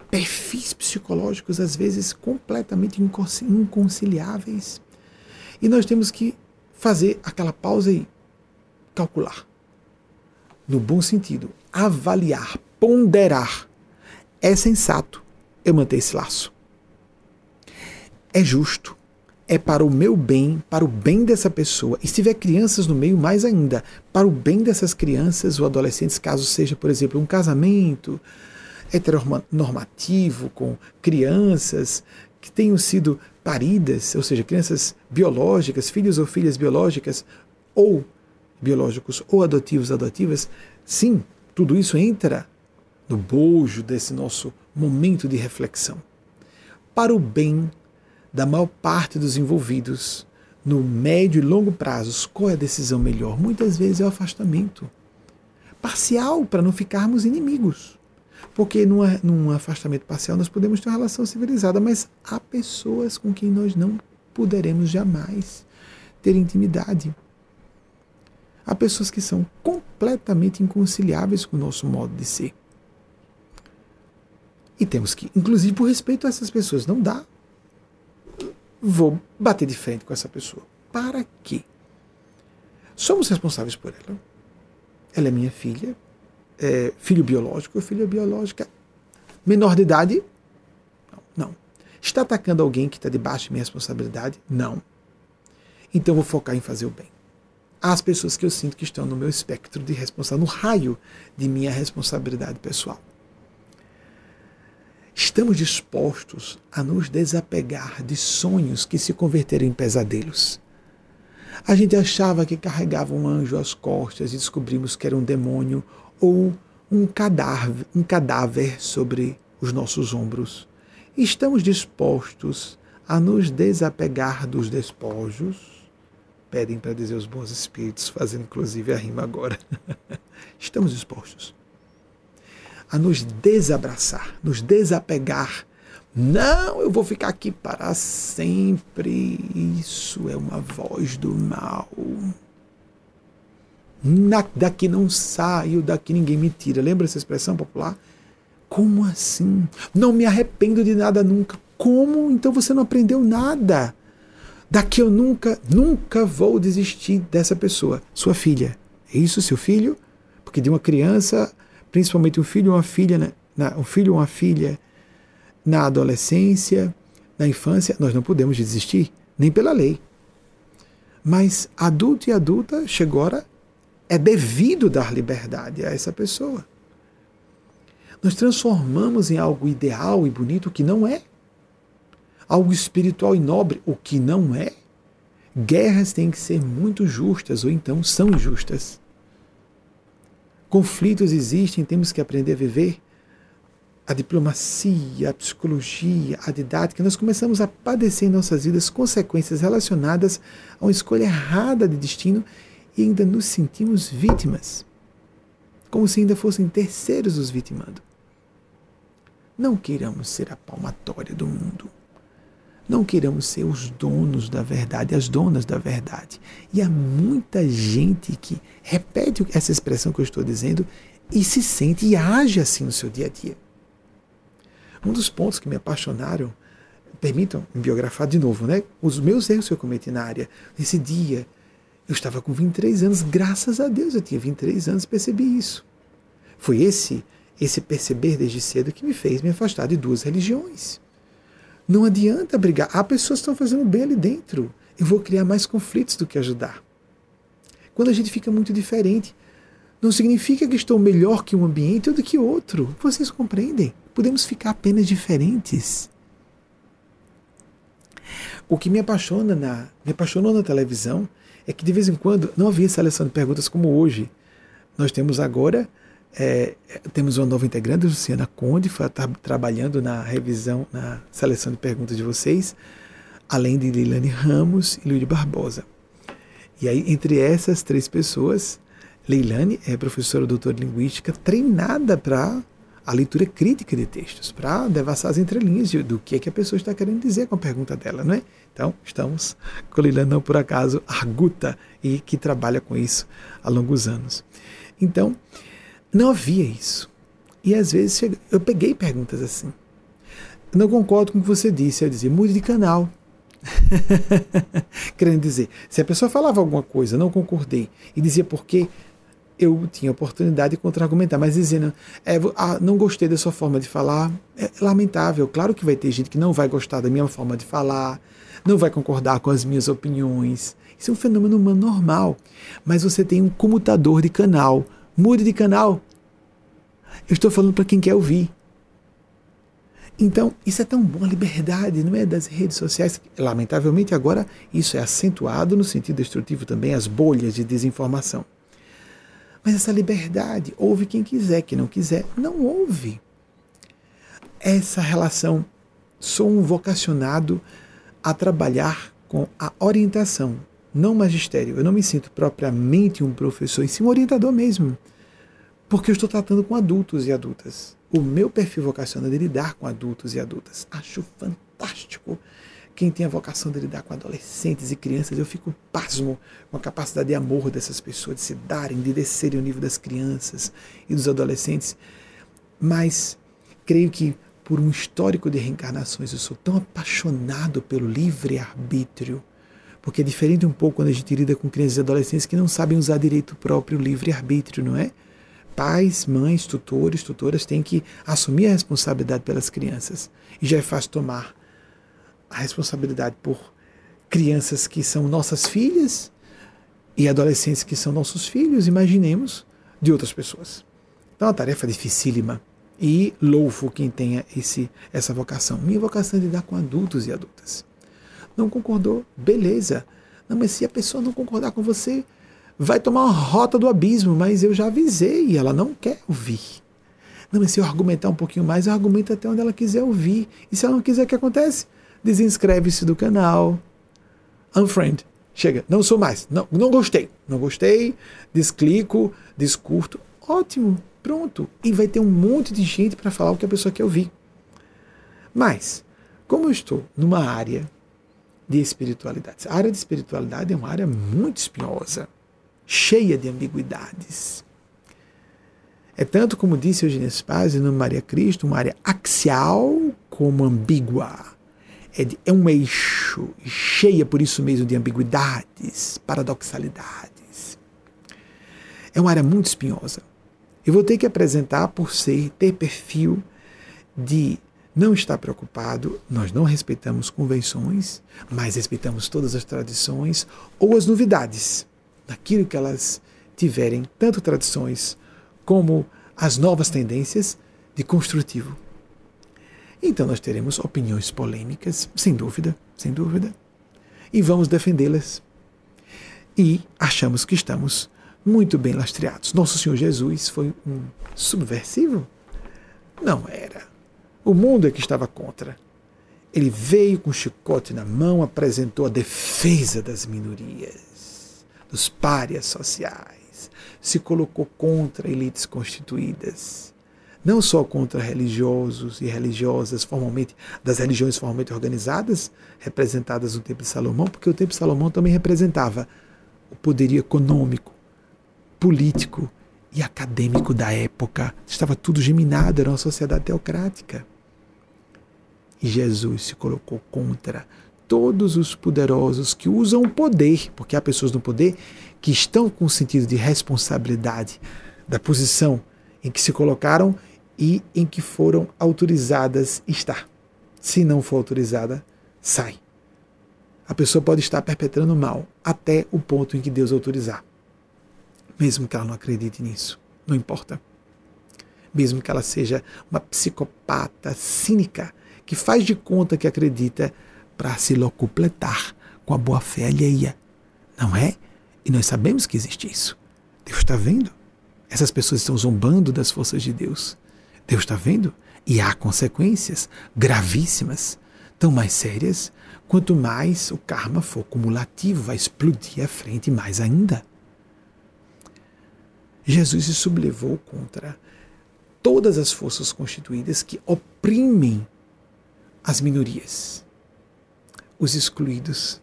perfis psicológicos às vezes completamente inconciliáveis. E nós temos que fazer aquela pausa e calcular. No bom sentido, avaliar, ponderar. É sensato eu manter esse laço é justo, é para o meu bem, para o bem dessa pessoa. E se tiver crianças no meio, mais ainda, para o bem dessas crianças ou adolescentes, caso seja, por exemplo, um casamento heteronormativo com crianças que tenham sido paridas, ou seja, crianças biológicas, filhos ou filhas biológicas, ou biológicos ou adotivos, adotivas, sim, tudo isso entra no bojo desse nosso momento de reflexão. Para o bem da maior parte dos envolvidos no médio e longo prazos, qual é a decisão melhor? Muitas vezes é o afastamento. Parcial, para não ficarmos inimigos. Porque num, num afastamento parcial nós podemos ter uma relação civilizada, mas há pessoas com quem nós não poderemos jamais ter intimidade. Há pessoas que são completamente inconciliáveis com o nosso modo de ser. E temos que, inclusive por respeito a essas pessoas, não dá. Vou bater de frente com essa pessoa. Para quê? Somos responsáveis por ela. Ela é minha filha, é filho biológico, filha biológica. Menor de idade? Não. não. Está atacando alguém que está debaixo de minha responsabilidade? Não. Então vou focar em fazer o bem. As pessoas que eu sinto que estão no meu espectro de responsabilidade, no raio de minha responsabilidade pessoal. Estamos dispostos a nos desapegar de sonhos que se converteram em pesadelos. A gente achava que carregava um anjo às costas e descobrimos que era um demônio ou um cadáver, um cadáver sobre os nossos ombros. Estamos dispostos a nos desapegar dos despojos. Pedem para dizer os bons espíritos, fazendo inclusive a rima agora. Estamos dispostos a nos desabraçar, nos desapegar. Não, eu vou ficar aqui para sempre. Isso é uma voz do mal. Daqui não saio, daqui ninguém me tira. Lembra essa expressão popular? Como assim? Não me arrependo de nada nunca. Como? Então você não aprendeu nada. Daqui eu nunca, nunca vou desistir dessa pessoa. Sua filha. É isso, seu filho? Porque de uma criança principalmente um filho ou uma filha, né? um filho ou uma filha na adolescência, na infância, nós não podemos desistir, nem pela lei. Mas adulto e adulta, chegou agora, é devido dar liberdade a essa pessoa. Nós transformamos em algo ideal e bonito o que não é. Algo espiritual e nobre o que não é. Guerras têm que ser muito justas, ou então são justas. Conflitos existem, temos que aprender a viver. A diplomacia, a psicologia, a didática, nós começamos a padecer em nossas vidas consequências relacionadas a uma escolha errada de destino e ainda nos sentimos vítimas, como se ainda fossem terceiros os vitimando. Não queiramos ser a palmatória do mundo. Não queremos ser os donos da verdade, as donas da verdade. E há muita gente que repete essa expressão que eu estou dizendo e se sente e age assim no seu dia a dia. Um dos pontos que me apaixonaram, permitam me biografar de novo, né? Os meus erros que eu cometi na área. Nesse dia, eu estava com 23 anos, graças a Deus eu tinha 23 anos, percebi isso. Foi esse esse perceber desde cedo que me fez me afastar de duas religiões. Não adianta brigar. Há pessoas que estão fazendo bem ali dentro. Eu vou criar mais conflitos do que ajudar. Quando a gente fica muito diferente, não significa que estou melhor que um ambiente ou do que outro. Vocês compreendem? Podemos ficar apenas diferentes. O que me apaixona na, me apaixonou na televisão é que de vez em quando não havia seleção de perguntas como hoje. Nós temos agora é, temos uma nova integrante, Luciana Conde, está trabalhando na revisão, na seleção de perguntas de vocês, além de Leilane Ramos e Luiz Barbosa. E aí, entre essas três pessoas, Leilane é professora doutora de linguística treinada para a leitura crítica de textos, para devassar as entrelinhas do que é que a pessoa está querendo dizer com a pergunta dela, não é? Então, estamos com Leilane, não por acaso, arguta e que trabalha com isso há longos anos. Então, não havia isso. E às vezes eu peguei perguntas assim. Não concordo com o que você disse. Eu dizia, mude de canal. Querendo dizer, se a pessoa falava alguma coisa, não concordei, e dizia por quê, eu tinha oportunidade de contra-argumentar, mas dizendo, é, ah, não gostei da sua forma de falar, é lamentável. Claro que vai ter gente que não vai gostar da minha forma de falar, não vai concordar com as minhas opiniões. Isso é um fenômeno humano normal. Mas você tem um comutador de canal. Mude de canal. Eu estou falando para quem quer ouvir. Então, isso é tão bom, a liberdade, não é? Das redes sociais. Lamentavelmente, agora, isso é acentuado no sentido destrutivo também, as bolhas de desinformação. Mas essa liberdade, ouve quem quiser, quem não quiser, não ouve. Essa relação, sou um vocacionado a trabalhar com a orientação, não magistério. Eu não me sinto propriamente um professor, em si um orientador mesmo porque eu estou tratando com adultos e adultas. O meu perfil vocacional é de lidar com adultos e adultas. Acho fantástico. Quem tem a vocação de lidar com adolescentes e crianças, eu fico pasmo com a capacidade de amor dessas pessoas, de se darem, de descerem o nível das crianças e dos adolescentes. Mas creio que por um histórico de reencarnações, eu sou tão apaixonado pelo livre-arbítrio, porque é diferente um pouco quando a gente lida com crianças e adolescentes que não sabem usar direito próprio livre-arbítrio, não é? Pais, mães, tutores, tutoras têm que assumir a responsabilidade pelas crianças. E já é fácil tomar a responsabilidade por crianças que são nossas filhas e adolescentes que são nossos filhos, imaginemos, de outras pessoas. Então, é uma tarefa dificílima. E louvo quem tenha esse, essa vocação. Minha vocação é lidar com adultos e adultas. Não concordou? Beleza. Não, mas se a pessoa não concordar com você, vai tomar uma rota do abismo, mas eu já avisei ela não quer ouvir. Não, mas se eu argumentar um pouquinho mais, eu argumento até onde ela quiser ouvir. E se ela não quiser, o que acontece? Desinscreve-se do canal. Unfriend. Chega, não sou mais. Não, não gostei. Não gostei. Desclico, descurto. Ótimo. Pronto. E vai ter um monte de gente para falar o que a pessoa quer ouvir. Mas, como eu estou numa área de espiritualidade, a área de espiritualidade é uma área muito espinhosa, cheia de ambiguidades. É tanto como disse Eugênio Spazio no Maria Cristo, uma área axial como ambígua. É, de, é um eixo cheia, por isso mesmo, de ambiguidades, paradoxalidades. É uma área muito espinhosa. Eu vou ter que apresentar por ser, ter perfil de não estar preocupado, nós não respeitamos convenções, mas respeitamos todas as tradições ou as novidades, daquilo que elas tiverem, tanto tradições como as novas tendências de construtivo. Então nós teremos opiniões polêmicas, sem dúvida, sem dúvida, e vamos defendê-las. E achamos que estamos muito bem lastreados. Nosso Senhor Jesus foi um subversivo? Não era. O mundo é que estava contra. Ele veio com o chicote na mão, apresentou a defesa das minorias, dos párias sociais, se colocou contra elites constituídas, não só contra religiosos e religiosas formalmente das religiões formalmente organizadas, representadas no Templo de Salomão, porque o Templo de Salomão também representava o poderio econômico, político e acadêmico da época. Estava tudo geminado, era uma sociedade teocrática. E Jesus se colocou contra todos os poderosos que usam o poder, porque há pessoas no poder que estão com o sentido de responsabilidade da posição em que se colocaram e em que foram autorizadas estar. Se não for autorizada, sai. A pessoa pode estar perpetrando mal até o ponto em que Deus autorizar mesmo que ela não acredite nisso, não importa. Mesmo que ela seja uma psicopata cínica que faz de conta que acredita para se locupletar com a boa fé alheia. Não é? E nós sabemos que existe isso. Deus está vendo. Essas pessoas estão zombando das forças de Deus. Deus está vendo. E há consequências gravíssimas, tão mais sérias, quanto mais o karma for cumulativo, vai explodir à frente mais ainda. Jesus se sublevou contra todas as forças constituídas que oprimem as minorias, os excluídos,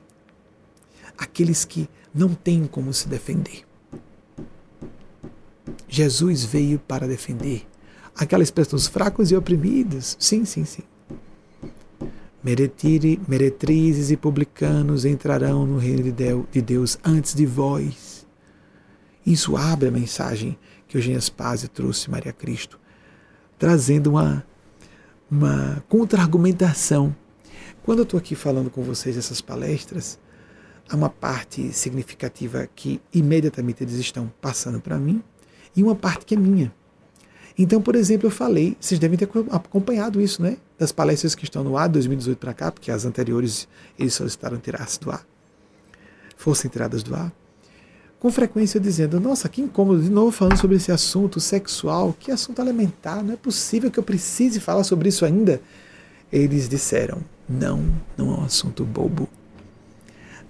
aqueles que não têm como se defender. Jesus veio para defender aquelas pessoas fracos e oprimidos. Sim, sim, sim. Meretrizes e publicanos entrarão no reino de Deus antes de vós isso abre a mensagem que Eugênia Spazia trouxe Maria Cristo, trazendo uma, uma contra-argumentação. Quando eu estou aqui falando com vocês essas palestras, há uma parte significativa que imediatamente eles estão passando para mim e uma parte que é minha. Então, por exemplo, eu falei, vocês devem ter acompanhado isso, né? Das palestras que estão no ar 2018 para cá, porque as anteriores eles solicitaram tirar-se do ar, fossem tiradas do ar com frequência dizendo: Nossa, que incômodo, de novo falando sobre esse assunto sexual, que assunto elementar, não é possível que eu precise falar sobre isso ainda. Eles disseram: Não, não é um assunto bobo.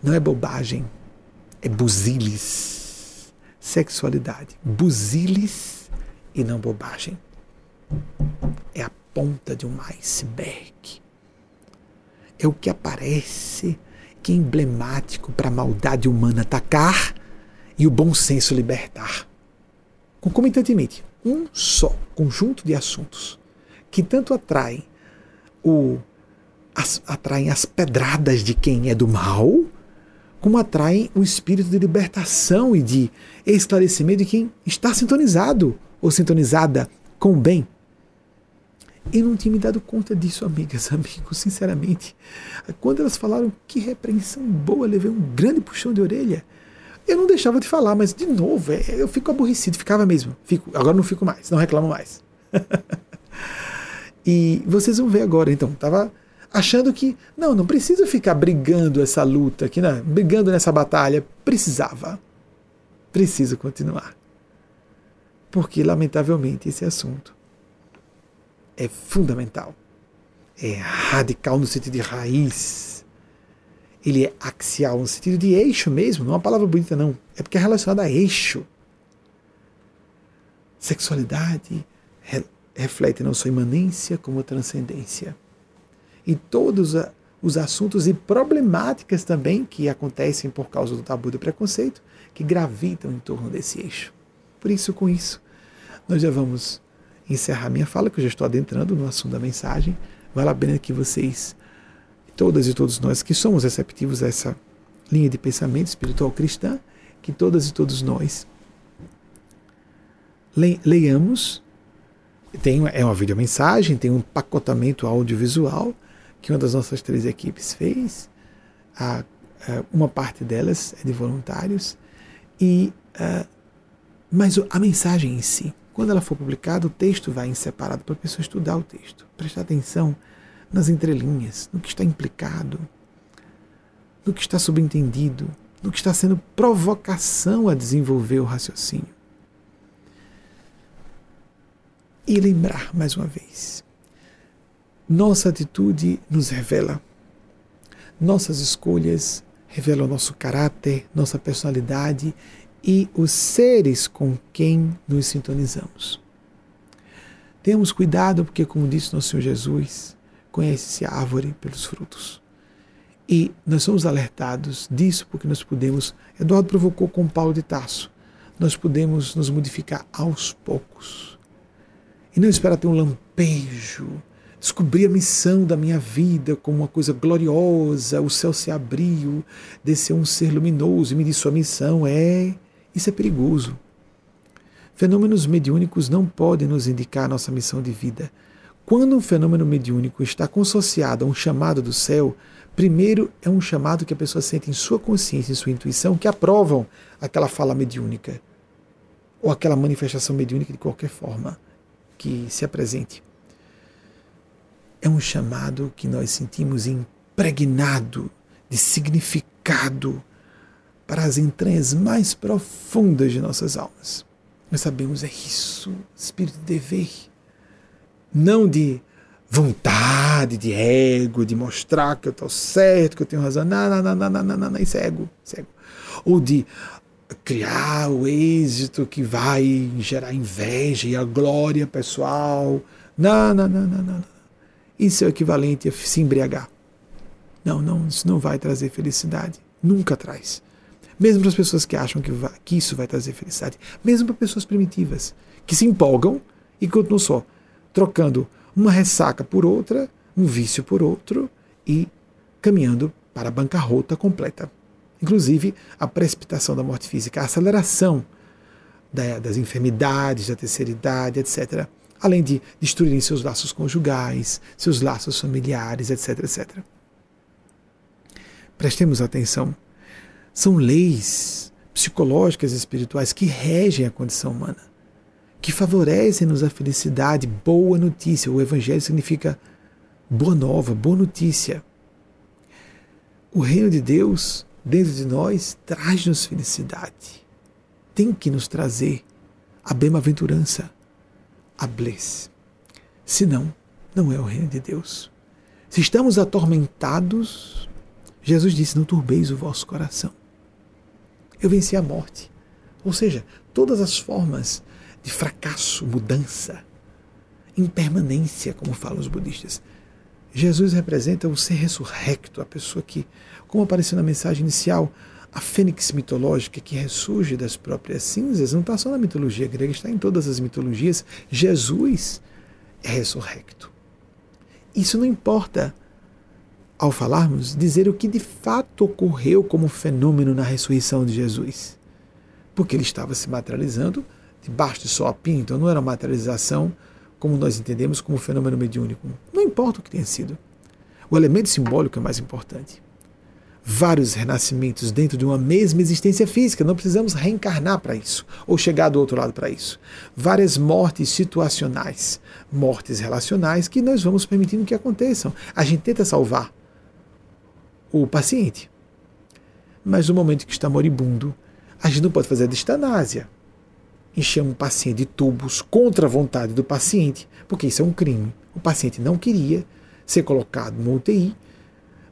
Não é bobagem, é buziles. Sexualidade, buziles e não bobagem. É a ponta de um iceberg. É o que aparece que é emblemático para a maldade humana atacar e o bom senso libertar. Concomitantemente, um só conjunto de assuntos que tanto atraem o, as, atraem as pedradas de quem é do mal, como atraem o espírito de libertação e de esclarecimento de quem está sintonizado ou sintonizada com o bem. Eu não tinha me dado conta disso, amigas, amigos, sinceramente. Quando elas falaram que repreensão boa, levei um grande puxão de orelha. Eu não deixava de falar, mas de novo, é, eu fico aborrecido, ficava mesmo. Fico, agora não fico mais, não reclamo mais. e vocês vão ver agora, então, tava achando que não, não preciso ficar brigando essa luta aqui, né? brigando nessa batalha. Precisava. Preciso continuar. Porque, lamentavelmente, esse assunto é fundamental. É radical no sentido de raiz. Ele é axial no sentido de eixo mesmo, não é uma palavra bonita, não. É porque é relacionado a eixo. Sexualidade reflete não só imanência como transcendência. E todos os assuntos e problemáticas também que acontecem por causa do tabu do preconceito, que gravitam em torno desse eixo. Por isso, com isso, nós já vamos encerrar minha fala, que eu já estou adentrando no assunto da mensagem. Vale a pena que vocês, todas e todos nós que somos receptivos a essa linha de pensamento espiritual cristã, que todas e todos nós leiamos. Tem, é uma videomensagem, tem um pacotamento audiovisual que uma das nossas três equipes fez. A, a, uma parte delas é de voluntários. E, a, mas a mensagem em si, quando ela for publicada, o texto vai em separado para a pessoa estudar o texto, prestar atenção nas entrelinhas, no que está implicado, no que está subentendido, no que está sendo provocação a desenvolver o raciocínio. E lembrar mais uma vez: nossa atitude nos revela, nossas escolhas revelam nosso caráter, nossa personalidade e os seres com quem nos sintonizamos. Temos cuidado, porque, como disse nosso Senhor Jesus, conhece-se a árvore pelos frutos. E nós somos alertados disso porque nós podemos. Eduardo provocou com Paulo de Tarso. Nós podemos nos modificar aos poucos. E não esperar ter um lampejo, descobrir a missão da minha vida como uma coisa gloriosa, o céu se abriu, descer um ser luminoso e me disse: sua missão é isso é perigoso. Fenômenos mediúnicos não podem nos indicar nossa missão de vida. Quando um fenômeno mediúnico está consociado a um chamado do céu, primeiro é um chamado que a pessoa sente em sua consciência e sua intuição que aprovam aquela fala mediúnica ou aquela manifestação mediúnica de qualquer forma que se apresente. É um chamado que nós sentimos impregnado de significado para as entranhas mais profundas de nossas almas. Nós sabemos é isso, espírito de dever, não de vontade, de ego, de mostrar que eu estou certo, que eu tenho razão. Não, não, não, não, não, não, não, isso é ego, isso é. Ou de criar o êxito que vai gerar inveja e a glória pessoal. Não, não, não, não, não. Isso é o equivalente a se embriagar. Não, não, isso não vai trazer felicidade. Nunca traz. Mesmo para as pessoas que acham que, vai, que isso vai trazer felicidade. Mesmo para pessoas primitivas, que se empolgam e continuam só trocando uma ressaca por outra, um vício por outro e caminhando para a bancarrota completa. Inclusive, a precipitação da morte física, a aceleração da, das enfermidades, da terceira idade, etc. Além de destruírem seus laços conjugais, seus laços familiares, etc, etc. Prestemos atenção são leis psicológicas e espirituais que regem a condição humana, que favorecem-nos a felicidade, boa notícia. O Evangelho significa boa nova, boa notícia. O reino de Deus dentro de nós traz-nos felicidade. Tem que nos trazer a bem-aventurança, a bliss. Senão, não é o reino de Deus. Se estamos atormentados, Jesus disse: Não turbeis o vosso coração eu venci a morte. Ou seja, todas as formas de fracasso, mudança, impermanência, como falam os budistas. Jesus representa o ser ressurrecto, a pessoa que, como apareceu na mensagem inicial, a fênix mitológica que ressurge das próprias cinzas, não está só na mitologia grega, está em todas as mitologias. Jesus é ressurrecto. isso não importa, ao falarmos, dizer o que de fato ocorreu como fenômeno na ressurreição de Jesus. Porque ele estava se materializando debaixo de sua pinta, então não era uma materialização como nós entendemos como fenômeno mediúnico. Não importa o que tenha sido. O elemento simbólico é mais importante. Vários renascimentos dentro de uma mesma existência física, não precisamos reencarnar para isso, ou chegar do outro lado para isso. Várias mortes situacionais, mortes relacionais que nós vamos permitindo que aconteçam. A gente tenta salvar o paciente, mas no momento que está moribundo, a gente não pode fazer a distanásia, encher um paciente de tubos contra a vontade do paciente, porque isso é um crime. O paciente não queria ser colocado no UTI,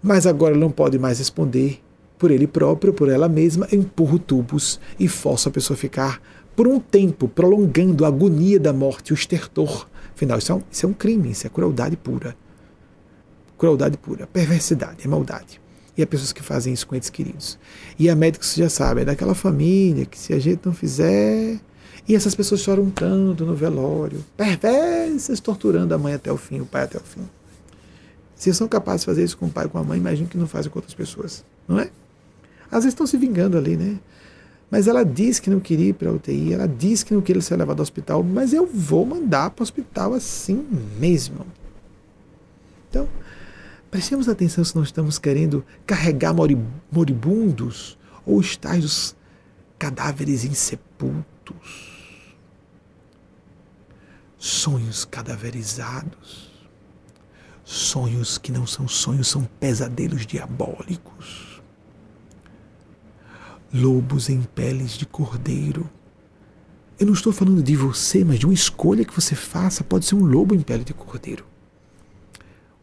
mas agora não pode mais responder por ele próprio, por ela mesma, empurra tubos e força a pessoa a ficar por um tempo, prolongando a agonia da morte, o estertor. Afinal, isso é um, isso é um crime, isso é crueldade pura. Crueldade pura, perversidade, é maldade. E há pessoas que fazem isso com entes queridos. E há médicos que já sabem, é daquela família que se a gente não fizer, e essas pessoas choram tanto no velório, perversas, torturando a mãe até o fim, o pai até o fim. Se são capazes de fazer isso com o pai e com a mãe, imagine que não fazem com outras pessoas, não é? Às vezes estão se vingando ali, né? Mas ela diz que não queria ir para a UTI, ela diz que não queria ser levada ao hospital, mas eu vou mandar para o hospital assim mesmo. Então, prestemos atenção se nós estamos querendo carregar moribundos ou estágios cadáveres insepultos sonhos cadaverizados, sonhos que não são sonhos, são pesadelos diabólicos, lobos em peles de cordeiro. Eu não estou falando de você, mas de uma escolha que você faça. Pode ser um lobo em pele de cordeiro.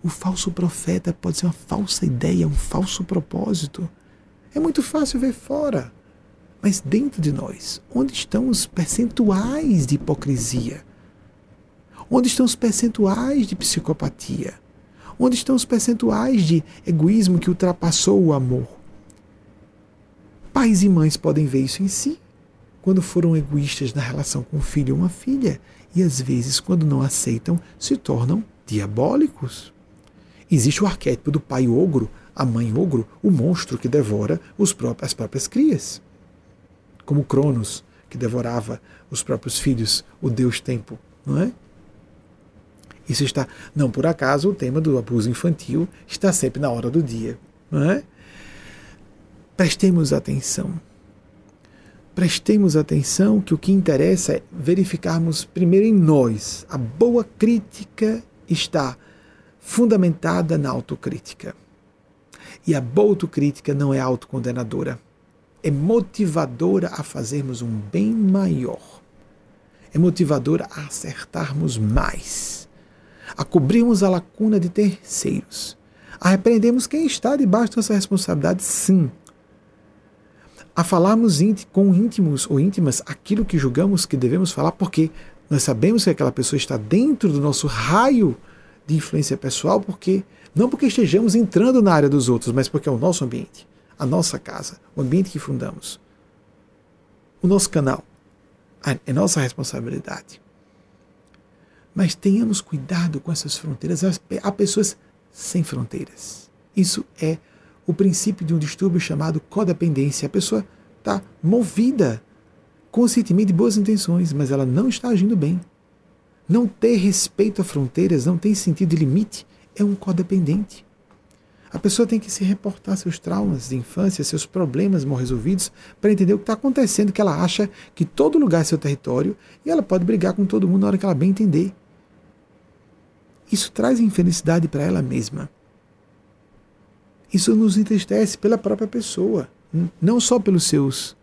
O falso profeta pode ser uma falsa ideia, um falso propósito. É muito fácil ver fora. Mas dentro de nós, onde estão os percentuais de hipocrisia? Onde estão os percentuais de psicopatia? Onde estão os percentuais de egoísmo que ultrapassou o amor? Pais e mães podem ver isso em si, quando foram egoístas na relação com um filho ou uma filha, e às vezes, quando não aceitam, se tornam diabólicos. Existe o arquétipo do pai ogro, a mãe ogro, o monstro que devora próprios, as próprias crias. Como Cronos, que devorava os próprios filhos, o deus tempo, não é? Isso está, não por acaso, o tema do abuso infantil está sempre na hora do dia. Não é? Prestemos atenção. Prestemos atenção que o que interessa é verificarmos primeiro em nós. A boa crítica está fundamentada na autocrítica. E a boa autocrítica não é autocondenadora. É motivadora a fazermos um bem maior. É motivadora a acertarmos mais a cobrirmos a lacuna de terceiros, a repreendemos quem está debaixo dessa responsabilidade, sim, a falarmos com íntimos ou íntimas aquilo que julgamos que devemos falar, porque nós sabemos que aquela pessoa está dentro do nosso raio de influência pessoal, porque não porque estejamos entrando na área dos outros, mas porque é o nosso ambiente, a nossa casa, o ambiente que fundamos, o nosso canal, é nossa responsabilidade. Mas tenhamos cuidado com essas fronteiras. Há pessoas sem fronteiras. Isso é o princípio de um distúrbio chamado codependência. A pessoa está movida conscientemente de boas intenções, mas ela não está agindo bem. Não ter respeito a fronteiras, não tem sentido de limite, é um codependente. A pessoa tem que se reportar seus traumas de infância, seus problemas mal resolvidos, para entender o que está acontecendo, que ela acha que todo lugar é seu território e ela pode brigar com todo mundo na hora que ela bem entender. Isso traz infelicidade para ela mesma. Isso nos entristece pela própria pessoa, não só pelos seus.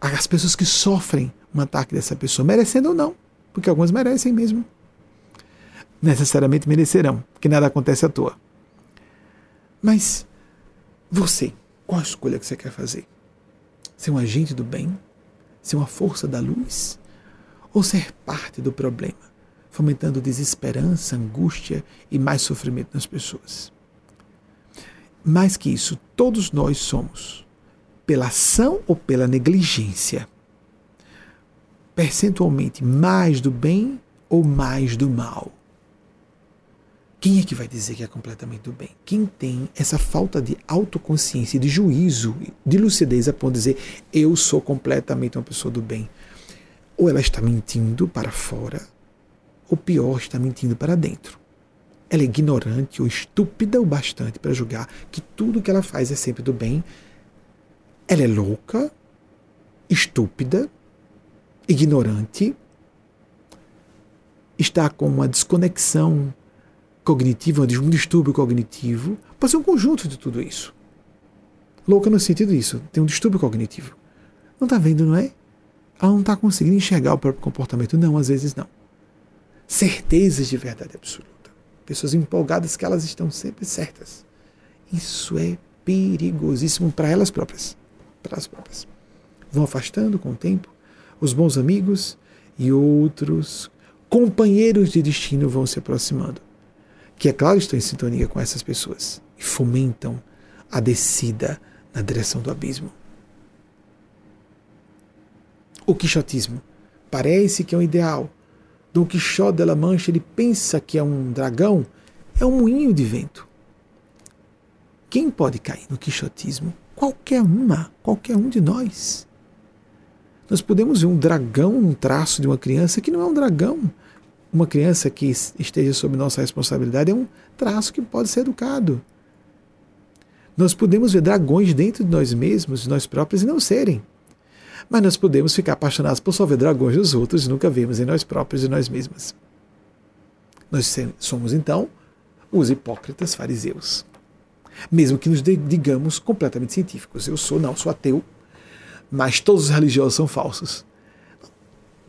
as pessoas que sofrem um ataque dessa pessoa, merecendo ou não, porque algumas merecem mesmo. Necessariamente merecerão, porque nada acontece à toa. Mas você, qual a escolha que você quer fazer? Ser um agente do bem? Ser uma força da luz? Ou ser parte do problema, fomentando desesperança, angústia e mais sofrimento nas pessoas? Mais que isso, todos nós somos, pela ação ou pela negligência, percentualmente mais do bem ou mais do mal. Quem é que vai dizer que é completamente do bem? Quem tem essa falta de autoconsciência, de juízo, de lucidez a ponto de dizer eu sou completamente uma pessoa do bem. Ou ela está mentindo para fora, ou pior, está mentindo para dentro. Ela é ignorante ou estúpida o bastante para julgar que tudo que ela faz é sempre do bem. Ela é louca, estúpida, ignorante, está com uma desconexão cognitivo, um distúrbio cognitivo, pode ser um conjunto de tudo isso. Louca no sentido disso, tem um distúrbio cognitivo. Não está vendo, não é? Ela não está conseguindo enxergar o próprio comportamento. Não, às vezes não. Certezas de verdade absoluta. Pessoas empolgadas que elas estão sempre certas. Isso é perigosíssimo para elas próprias. Para elas próprias. Vão afastando com o tempo. Os bons amigos e outros companheiros de destino vão se aproximando que, é claro, estão em sintonia com essas pessoas e fomentam a descida na direção do abismo. O quixotismo parece que é um ideal. Dom Quixote de la Mancha ele pensa que é um dragão, é um moinho de vento. Quem pode cair no quixotismo? Qualquer uma, qualquer um de nós. Nós podemos ver um dragão, um traço de uma criança que não é um dragão, uma criança que esteja sob nossa responsabilidade é um traço que pode ser educado. Nós podemos ver dragões dentro de nós mesmos, de nós próprios, e não serem. Mas nós podemos ficar apaixonados por só ver dragões dos outros e nunca vemos em nós próprios e nós mesmas. Nós somos, então, os hipócritas fariseus. Mesmo que nos digamos completamente científicos. Eu sou, não, sou ateu, mas todos os religiosos são falsos.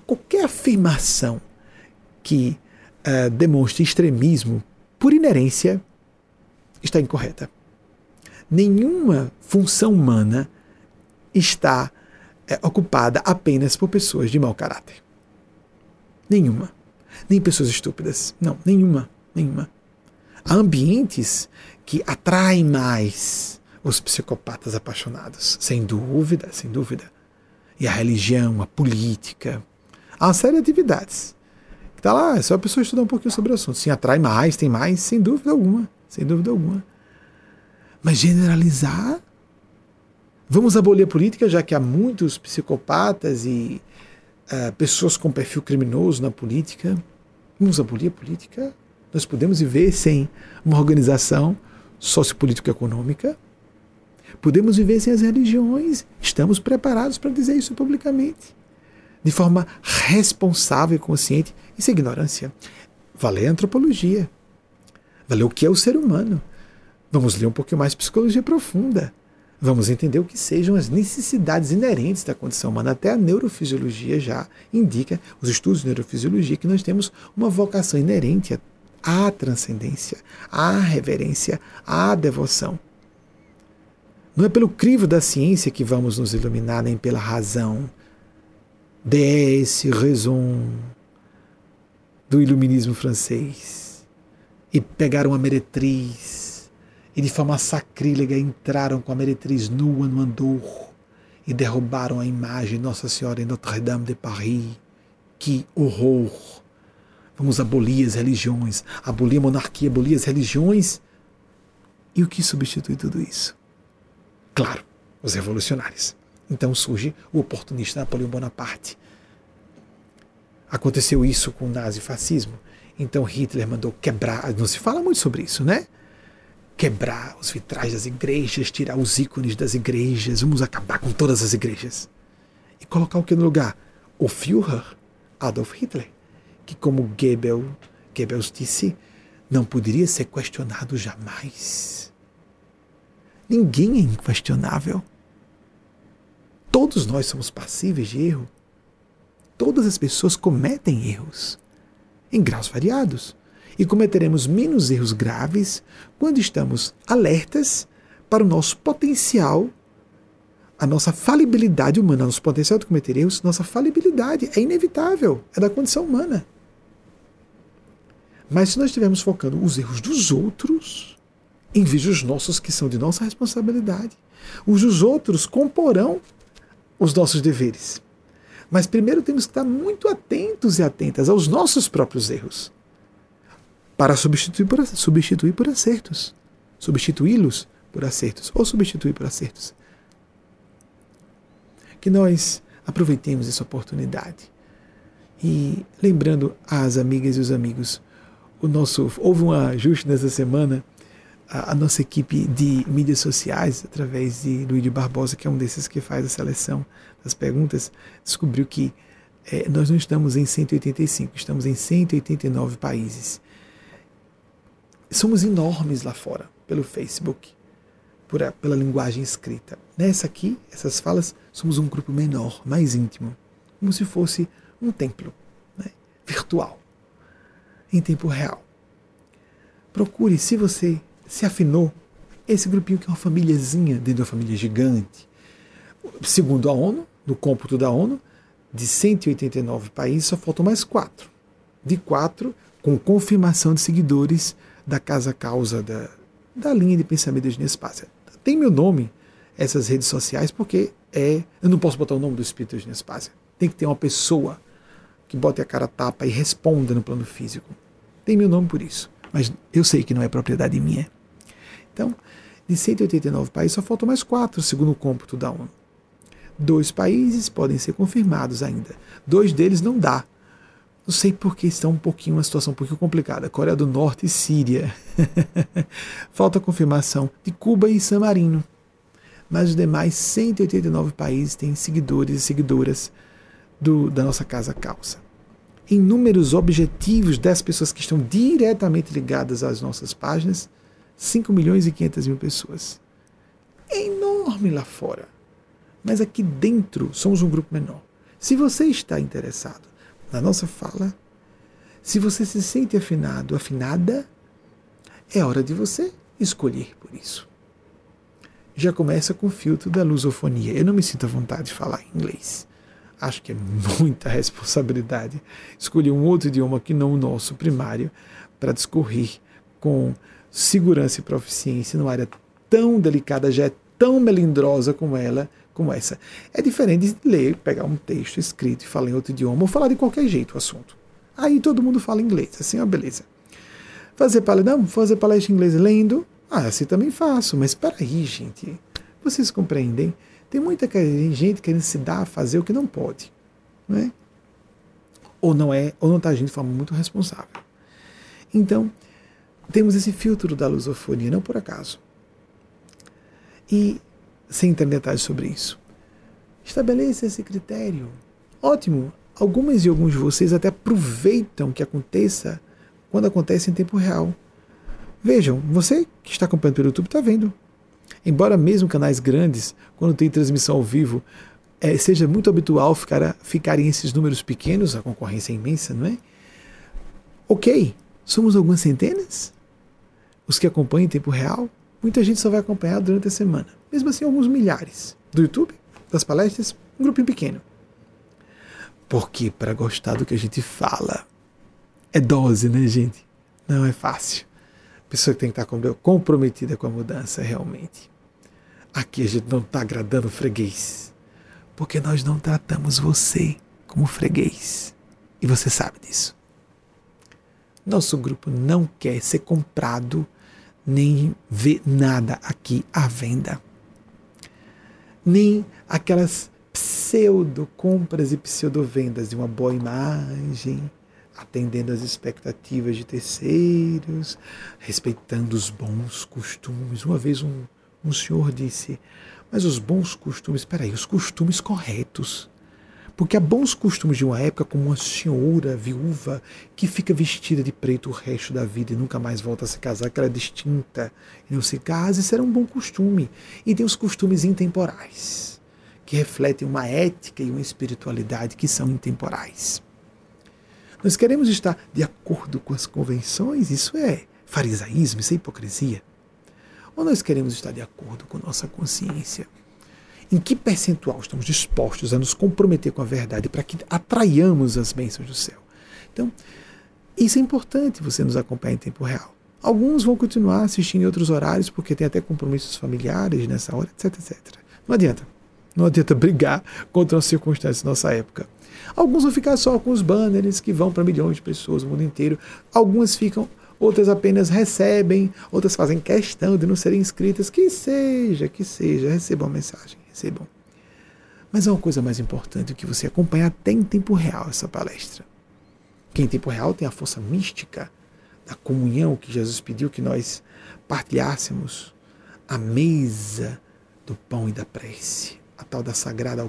Qualquer afirmação que uh, demonstre extremismo, por inerência, está incorreta. Nenhuma função humana está é, ocupada apenas por pessoas de mau caráter. Nenhuma. Nem pessoas estúpidas. Não, nenhuma. Nenhuma. Há ambientes que atraem mais os psicopatas apaixonados, sem dúvida, sem dúvida. E a religião, a política, há uma série de atividades Está lá, é só a pessoa estudar um pouquinho sobre o assunto. Sim, atrai mais, tem mais, sem dúvida alguma. Sem dúvida alguma. Mas generalizar. Vamos abolir a política, já que há muitos psicopatas e uh, pessoas com perfil criminoso na política. Vamos abolir a política? Nós podemos viver sem uma organização sociopolítico-econômica? Podemos viver sem as religiões? Estamos preparados para dizer isso publicamente de forma responsável e consciente. Isso é ignorância. Valeu a antropologia. Valeu o que é o ser humano. Vamos ler um pouquinho mais psicologia profunda. Vamos entender o que sejam as necessidades inerentes da condição humana. Até a neurofisiologia já indica, os estudos de neurofisiologia, que nós temos uma vocação inerente à transcendência, à reverência, à devoção. Não é pelo crivo da ciência que vamos nos iluminar, nem pela razão, desse raison do iluminismo francês e pegaram a meretriz e de forma sacrílega entraram com a meretriz nua no andor e derrubaram a imagem de Nossa Senhora em Notre-Dame de Paris. Que horror! Vamos abolir as religiões, abolir a monarquia, abolir as religiões. E o que substitui tudo isso? Claro, os revolucionários. Então surge o oportunista Napoleão Bonaparte. Aconteceu isso com o nazifascismo. Então Hitler mandou quebrar, não se fala muito sobre isso, né? Quebrar os vitrais das igrejas, tirar os ícones das igrejas, vamos acabar com todas as igrejas. E colocar o que no lugar? O Führer, Adolf Hitler, que como Goebbels, Goebbels disse, não poderia ser questionado jamais. Ninguém é inquestionável. Todos nós somos passíveis de erro. Todas as pessoas cometem erros, em graus variados. E cometeremos menos erros graves quando estamos alertas para o nosso potencial, a nossa falibilidade humana, nosso potencial de cometer erros, nossa falibilidade é inevitável, é da condição humana. Mas se nós estivermos focando os erros dos outros, em vez dos nossos que são de nossa responsabilidade, os dos outros comporão os nossos deveres. Mas primeiro temos que estar muito atentos e atentas aos nossos próprios erros, para substituir por, substituir por acertos. Substituí-los por acertos ou substituir por acertos. Que nós aproveitemos essa oportunidade. E lembrando às amigas e os amigos, o nosso houve um ajuste nessa semana. A, a nossa equipe de mídias sociais, através de Luiz Barbosa, que é um desses que faz a seleção das perguntas, descobriu que é, nós não estamos em 185, estamos em 189 países. Somos enormes lá fora, pelo Facebook, por, pela linguagem escrita. Nessa aqui, essas falas, somos um grupo menor, mais íntimo, como se fosse um templo né, virtual, em tempo real. Procure, se você se afinou, esse grupinho que é uma famíliazinha dentro de uma família gigante. Segundo a ONU, no cômputo da ONU, de 189 países, só faltam mais quatro. De quatro, com confirmação de seguidores da Casa Causa, da, da linha de pensamento de Nespácia. Tem meu nome, essas redes sociais, porque é. Eu não posso botar o nome do Espírito de Nespácia. Tem que ter uma pessoa que bote a cara tapa e responda no plano físico. Tem meu nome por isso. Mas eu sei que não é propriedade minha. Então, de 189 países, só faltam mais quatro, segundo o cômputo da ONU. Dois países podem ser confirmados ainda. Dois deles não dá. Não sei porque está um pouquinho uma situação um pouquinho complicada. Coreia do Norte e Síria. Falta confirmação de Cuba e San Marino. Mas os demais 189 países têm seguidores e seguidoras do, da nossa Casa Calça. Em números objetivos das pessoas que estão diretamente ligadas às nossas páginas, 5 milhões e 500 mil pessoas. É enorme lá fora mas aqui dentro somos um grupo menor. Se você está interessado na nossa fala, se você se sente afinado, afinada, é hora de você escolher por isso. Já começa com o filtro da lusofonia. Eu não me sinto à vontade de falar inglês. Acho que é muita responsabilidade escolher um outro idioma que não o nosso primário para discorrer com segurança e proficiência numa área tão delicada, já é tão melindrosa como ela, como essa. É diferente de ler, pegar um texto escrito e falar em outro idioma ou falar de qualquer jeito o assunto. Aí todo mundo fala inglês, assim, ó, beleza. Fazer palestra, não, fazer palestra em inglês lendo, ah, assim também faço, mas peraí, gente, vocês compreendem? Tem muita gente querendo se dar a fazer o que não pode, não é? Ou não é, ou não está agindo de forma muito responsável. Então, temos esse filtro da lusofonia, não por acaso. E sem entrar em detalhes sobre isso. Estabeleça esse critério. Ótimo. Algumas e alguns de vocês até aproveitam que aconteça quando acontece em tempo real. Vejam, você que está acompanhando pelo YouTube está vendo. Embora mesmo canais grandes, quando tem transmissão ao vivo, é, seja muito habitual ficar, ficarem esses números pequenos, a concorrência é imensa, não é? Ok, somos algumas centenas? Os que acompanham em tempo real? Muita gente só vai acompanhar durante a semana mesmo assim alguns milhares. Do YouTube, das palestras, um grupinho pequeno. Porque para gostar do que a gente fala, é dose, né, gente? Não é fácil. A pessoa tem que estar comprometida com a mudança, realmente. Aqui a gente não está agradando o freguês. Porque nós não tratamos você como freguês. E você sabe disso. Nosso grupo não quer ser comprado nem ver nada aqui à venda nem aquelas pseudo-compras e pseudo-vendas de uma boa imagem, atendendo às expectativas de terceiros, respeitando os bons costumes. Uma vez um, um senhor disse, mas os bons costumes, espera aí, os costumes corretos. Porque há bons costumes de uma época, como uma senhora viúva que fica vestida de preto o resto da vida e nunca mais volta a se casar, que ela é distinta e não se casa, isso era um bom costume. E tem os costumes intemporais, que refletem uma ética e uma espiritualidade que são intemporais. Nós queremos estar de acordo com as convenções, isso é farisaísmo, isso é hipocrisia. Ou nós queremos estar de acordo com nossa consciência? Em que percentual estamos dispostos a nos comprometer com a verdade para que atraiamos as bênçãos do céu. Então, isso é importante você nos acompanhar em tempo real. Alguns vão continuar assistindo em outros horários porque tem até compromissos familiares nessa hora, etc, etc. Não adianta. Não adianta brigar contra as circunstâncias da nossa época. Alguns vão ficar só com os banners que vão para milhões de pessoas no mundo inteiro. Algumas ficam outras apenas recebem, outras fazem questão de não serem inscritas. Que seja, que seja, recebam a mensagem, recebam. Mas é uma coisa mais importante que você acompanhar até em tempo real essa palestra. Que em tempo real tem a força mística da comunhão que Jesus pediu que nós partilhássemos a mesa do pão e da prece, a tal da sagrada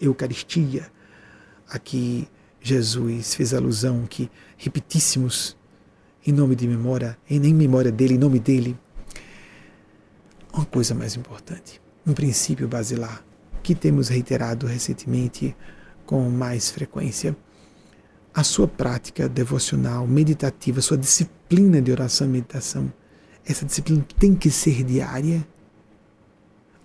Eucaristia, a que Jesus fez alusão que repetíssemos em nome de memória, em memória dele, em nome dele. Uma coisa mais importante, um princípio basilar que temos reiterado recentemente com mais frequência, a sua prática devocional, meditativa, sua disciplina de oração e meditação, essa disciplina tem que ser diária,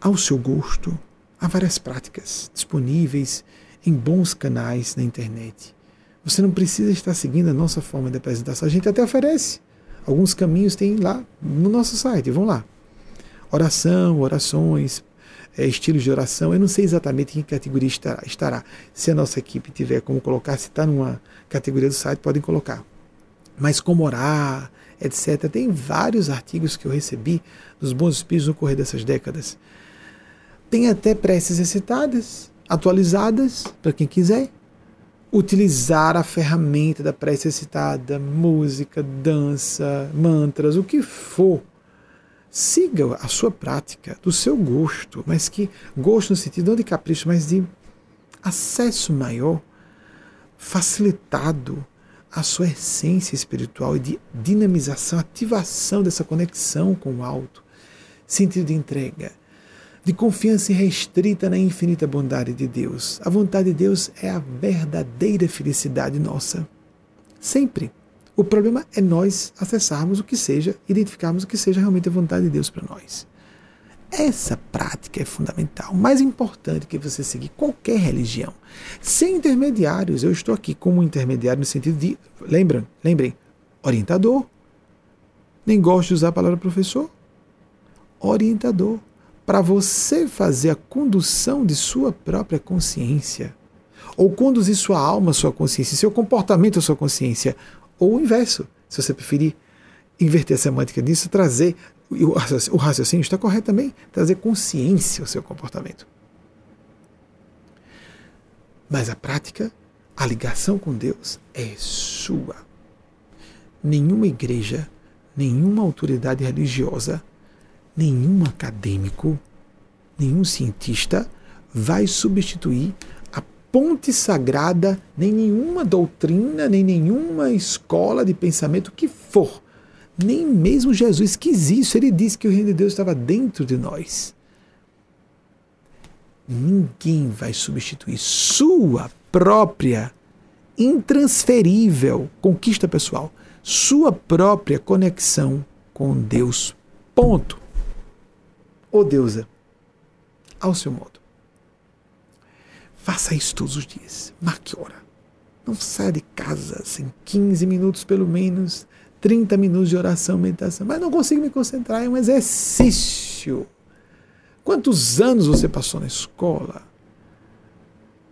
ao seu gosto. Há várias práticas disponíveis em bons canais na internet. Você não precisa estar seguindo a nossa forma de apresentação. A gente até oferece. Alguns caminhos tem lá no nosso site. Vão lá. Oração, orações, é, estilos de oração. Eu não sei exatamente em que categoria estará, estará. Se a nossa equipe tiver como colocar, se está numa categoria do site, podem colocar. Mas como orar, etc. Tem vários artigos que eu recebi dos bons espíritos no correr dessas décadas. Tem até preces recitadas, atualizadas, para quem quiser. Utilizar a ferramenta da prece recitada, música, dança, mantras, o que for. Siga a sua prática, do seu gosto, mas que gosto no sentido não de capricho, mas de acesso maior, facilitado à sua essência espiritual e de dinamização, ativação dessa conexão com o alto, sentido de entrega, de confiança irrestrita na infinita bondade de Deus. A vontade de Deus é a verdadeira felicidade nossa. Sempre. O problema é nós acessarmos o que seja, identificarmos o que seja realmente a vontade de Deus para nós. Essa prática é fundamental. Mais importante que você seguir qualquer religião. Sem intermediários. Eu estou aqui como intermediário no sentido de. Lembram? Lembrem. Orientador. Nem gosto de usar a palavra professor. Orientador para você fazer a condução de sua própria consciência, ou conduzir sua alma, sua consciência, seu comportamento, sua consciência, ou o inverso, se você preferir inverter a semântica disso, trazer o raciocínio está correto também, trazer consciência ao seu comportamento. Mas a prática, a ligação com Deus é sua. Nenhuma igreja, nenhuma autoridade religiosa nenhum acadêmico, nenhum cientista vai substituir ponte sagrada, nem nenhuma doutrina, nem nenhuma escola de pensamento que for. Nem mesmo Jesus quis isso. Ele disse que o reino de Deus estava dentro de nós. Ninguém vai substituir sua própria intransferível conquista pessoal, sua própria conexão com Deus. Ponto ou deusa, ao seu modo. Faça isso todos os dias. Marque hora. Não saia de casa sem 15 minutos pelo menos, 30 minutos de oração, meditação. Mas não consigo me concentrar, é um exercício. Quantos anos você passou na escola?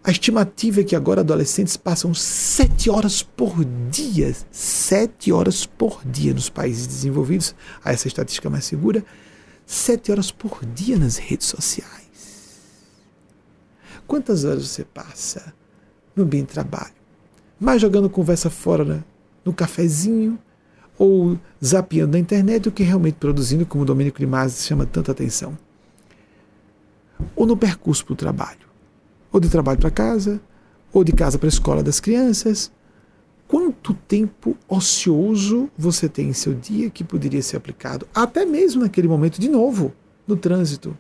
A estimativa é que agora adolescentes passam sete horas por dia, sete horas por dia nos países desenvolvidos, essa estatística mais segura, sete horas por dia nas redes sociais. Quantas horas você passa no bem trabalho? Mais jogando conversa fora né? no cafezinho ou zapeando na internet do que realmente produzindo, como o Domênico de Masi chama tanta atenção. Ou no percurso para o trabalho, ou de trabalho para casa, ou de casa para a escola das crianças, quanto tempo ocioso você tem em seu dia que poderia ser aplicado, até mesmo naquele momento, de novo, no trânsito.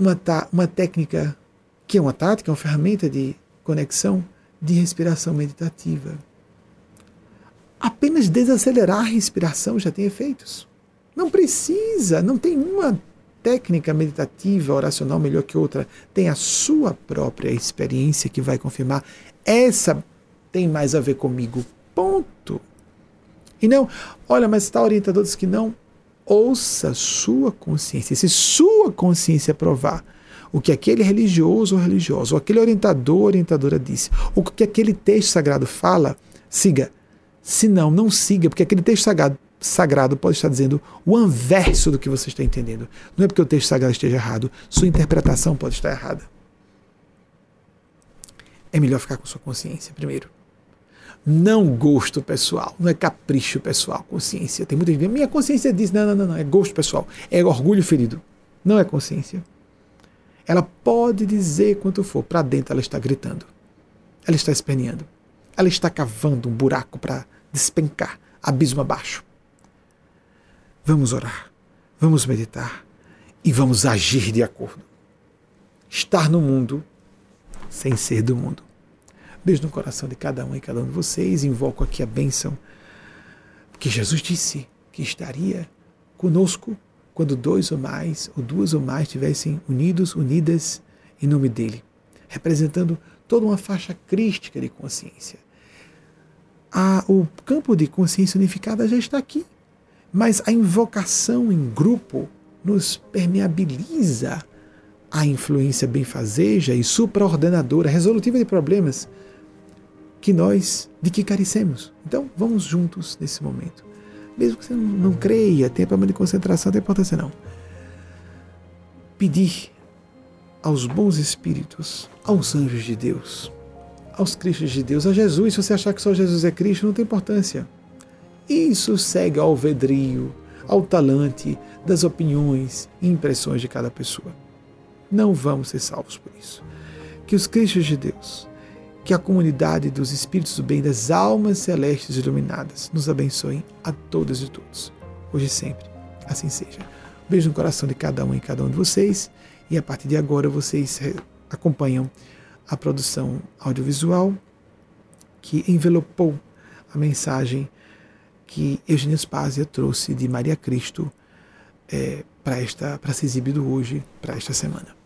Uma, uma técnica que é uma tática, uma ferramenta de conexão de respiração meditativa. Apenas desacelerar a respiração já tem efeitos. Não precisa, não tem uma técnica meditativa, oracional melhor que outra. Tem a sua própria experiência que vai confirmar essa tem mais a ver comigo. Ponto. E não, olha, mas está orientador diz que não. Ouça sua consciência. Se sua consciência provar o que aquele religioso ou religiosa, ou aquele orientador ou orientadora disse, o que aquele texto sagrado fala, siga. Se não, não siga, porque aquele texto sagrado, sagrado pode estar dizendo o anverso do que você está entendendo. Não é porque o texto sagrado esteja errado, sua interpretação pode estar errada. É melhor ficar com sua consciência primeiro. Não gosto pessoal, não é capricho pessoal, consciência. Tem muita gente minha consciência diz, não, não, não, não, é gosto pessoal, é orgulho ferido. Não é consciência. Ela pode dizer quanto for, para dentro ela está gritando. Ela está esperneando. Ela está cavando um buraco para despencar, abismo abaixo. Vamos orar, vamos meditar e vamos agir de acordo. Estar no mundo sem ser do mundo. Beijo no coração de cada um e cada um de vocês. Invoco aqui a bênção, porque Jesus disse que estaria conosco quando dois ou mais, ou duas ou mais estivessem unidos, unidas em nome dele, representando toda uma faixa crística de consciência. A, o campo de consciência unificada já está aqui, mas a invocação em grupo nos permeabiliza a influência benfazeja e supraordenadora, resolutiva de problemas que nós de que carecemos. Então, vamos juntos nesse momento. Mesmo que você não, não creia, tenha problema de concentração, não tem importância não. Pedir aos bons espíritos, aos anjos de Deus, aos Cristos de Deus, a Jesus, se você achar que só Jesus é Cristo, não tem importância. Isso segue ao vedrio, ao talante das opiniões e impressões de cada pessoa. Não vamos ser salvos por isso. Que os Cristos de Deus, que a comunidade dos Espíritos do Bem, das almas celestes iluminadas, nos abençoem a todas e todos, hoje e sempre. Assim seja. beijo no coração de cada um e cada um de vocês. E a partir de agora vocês acompanham a produção audiovisual que envelopou a mensagem que Eugênia Spásia trouxe de Maria Cristo é, para esta para ser exibido hoje para esta semana.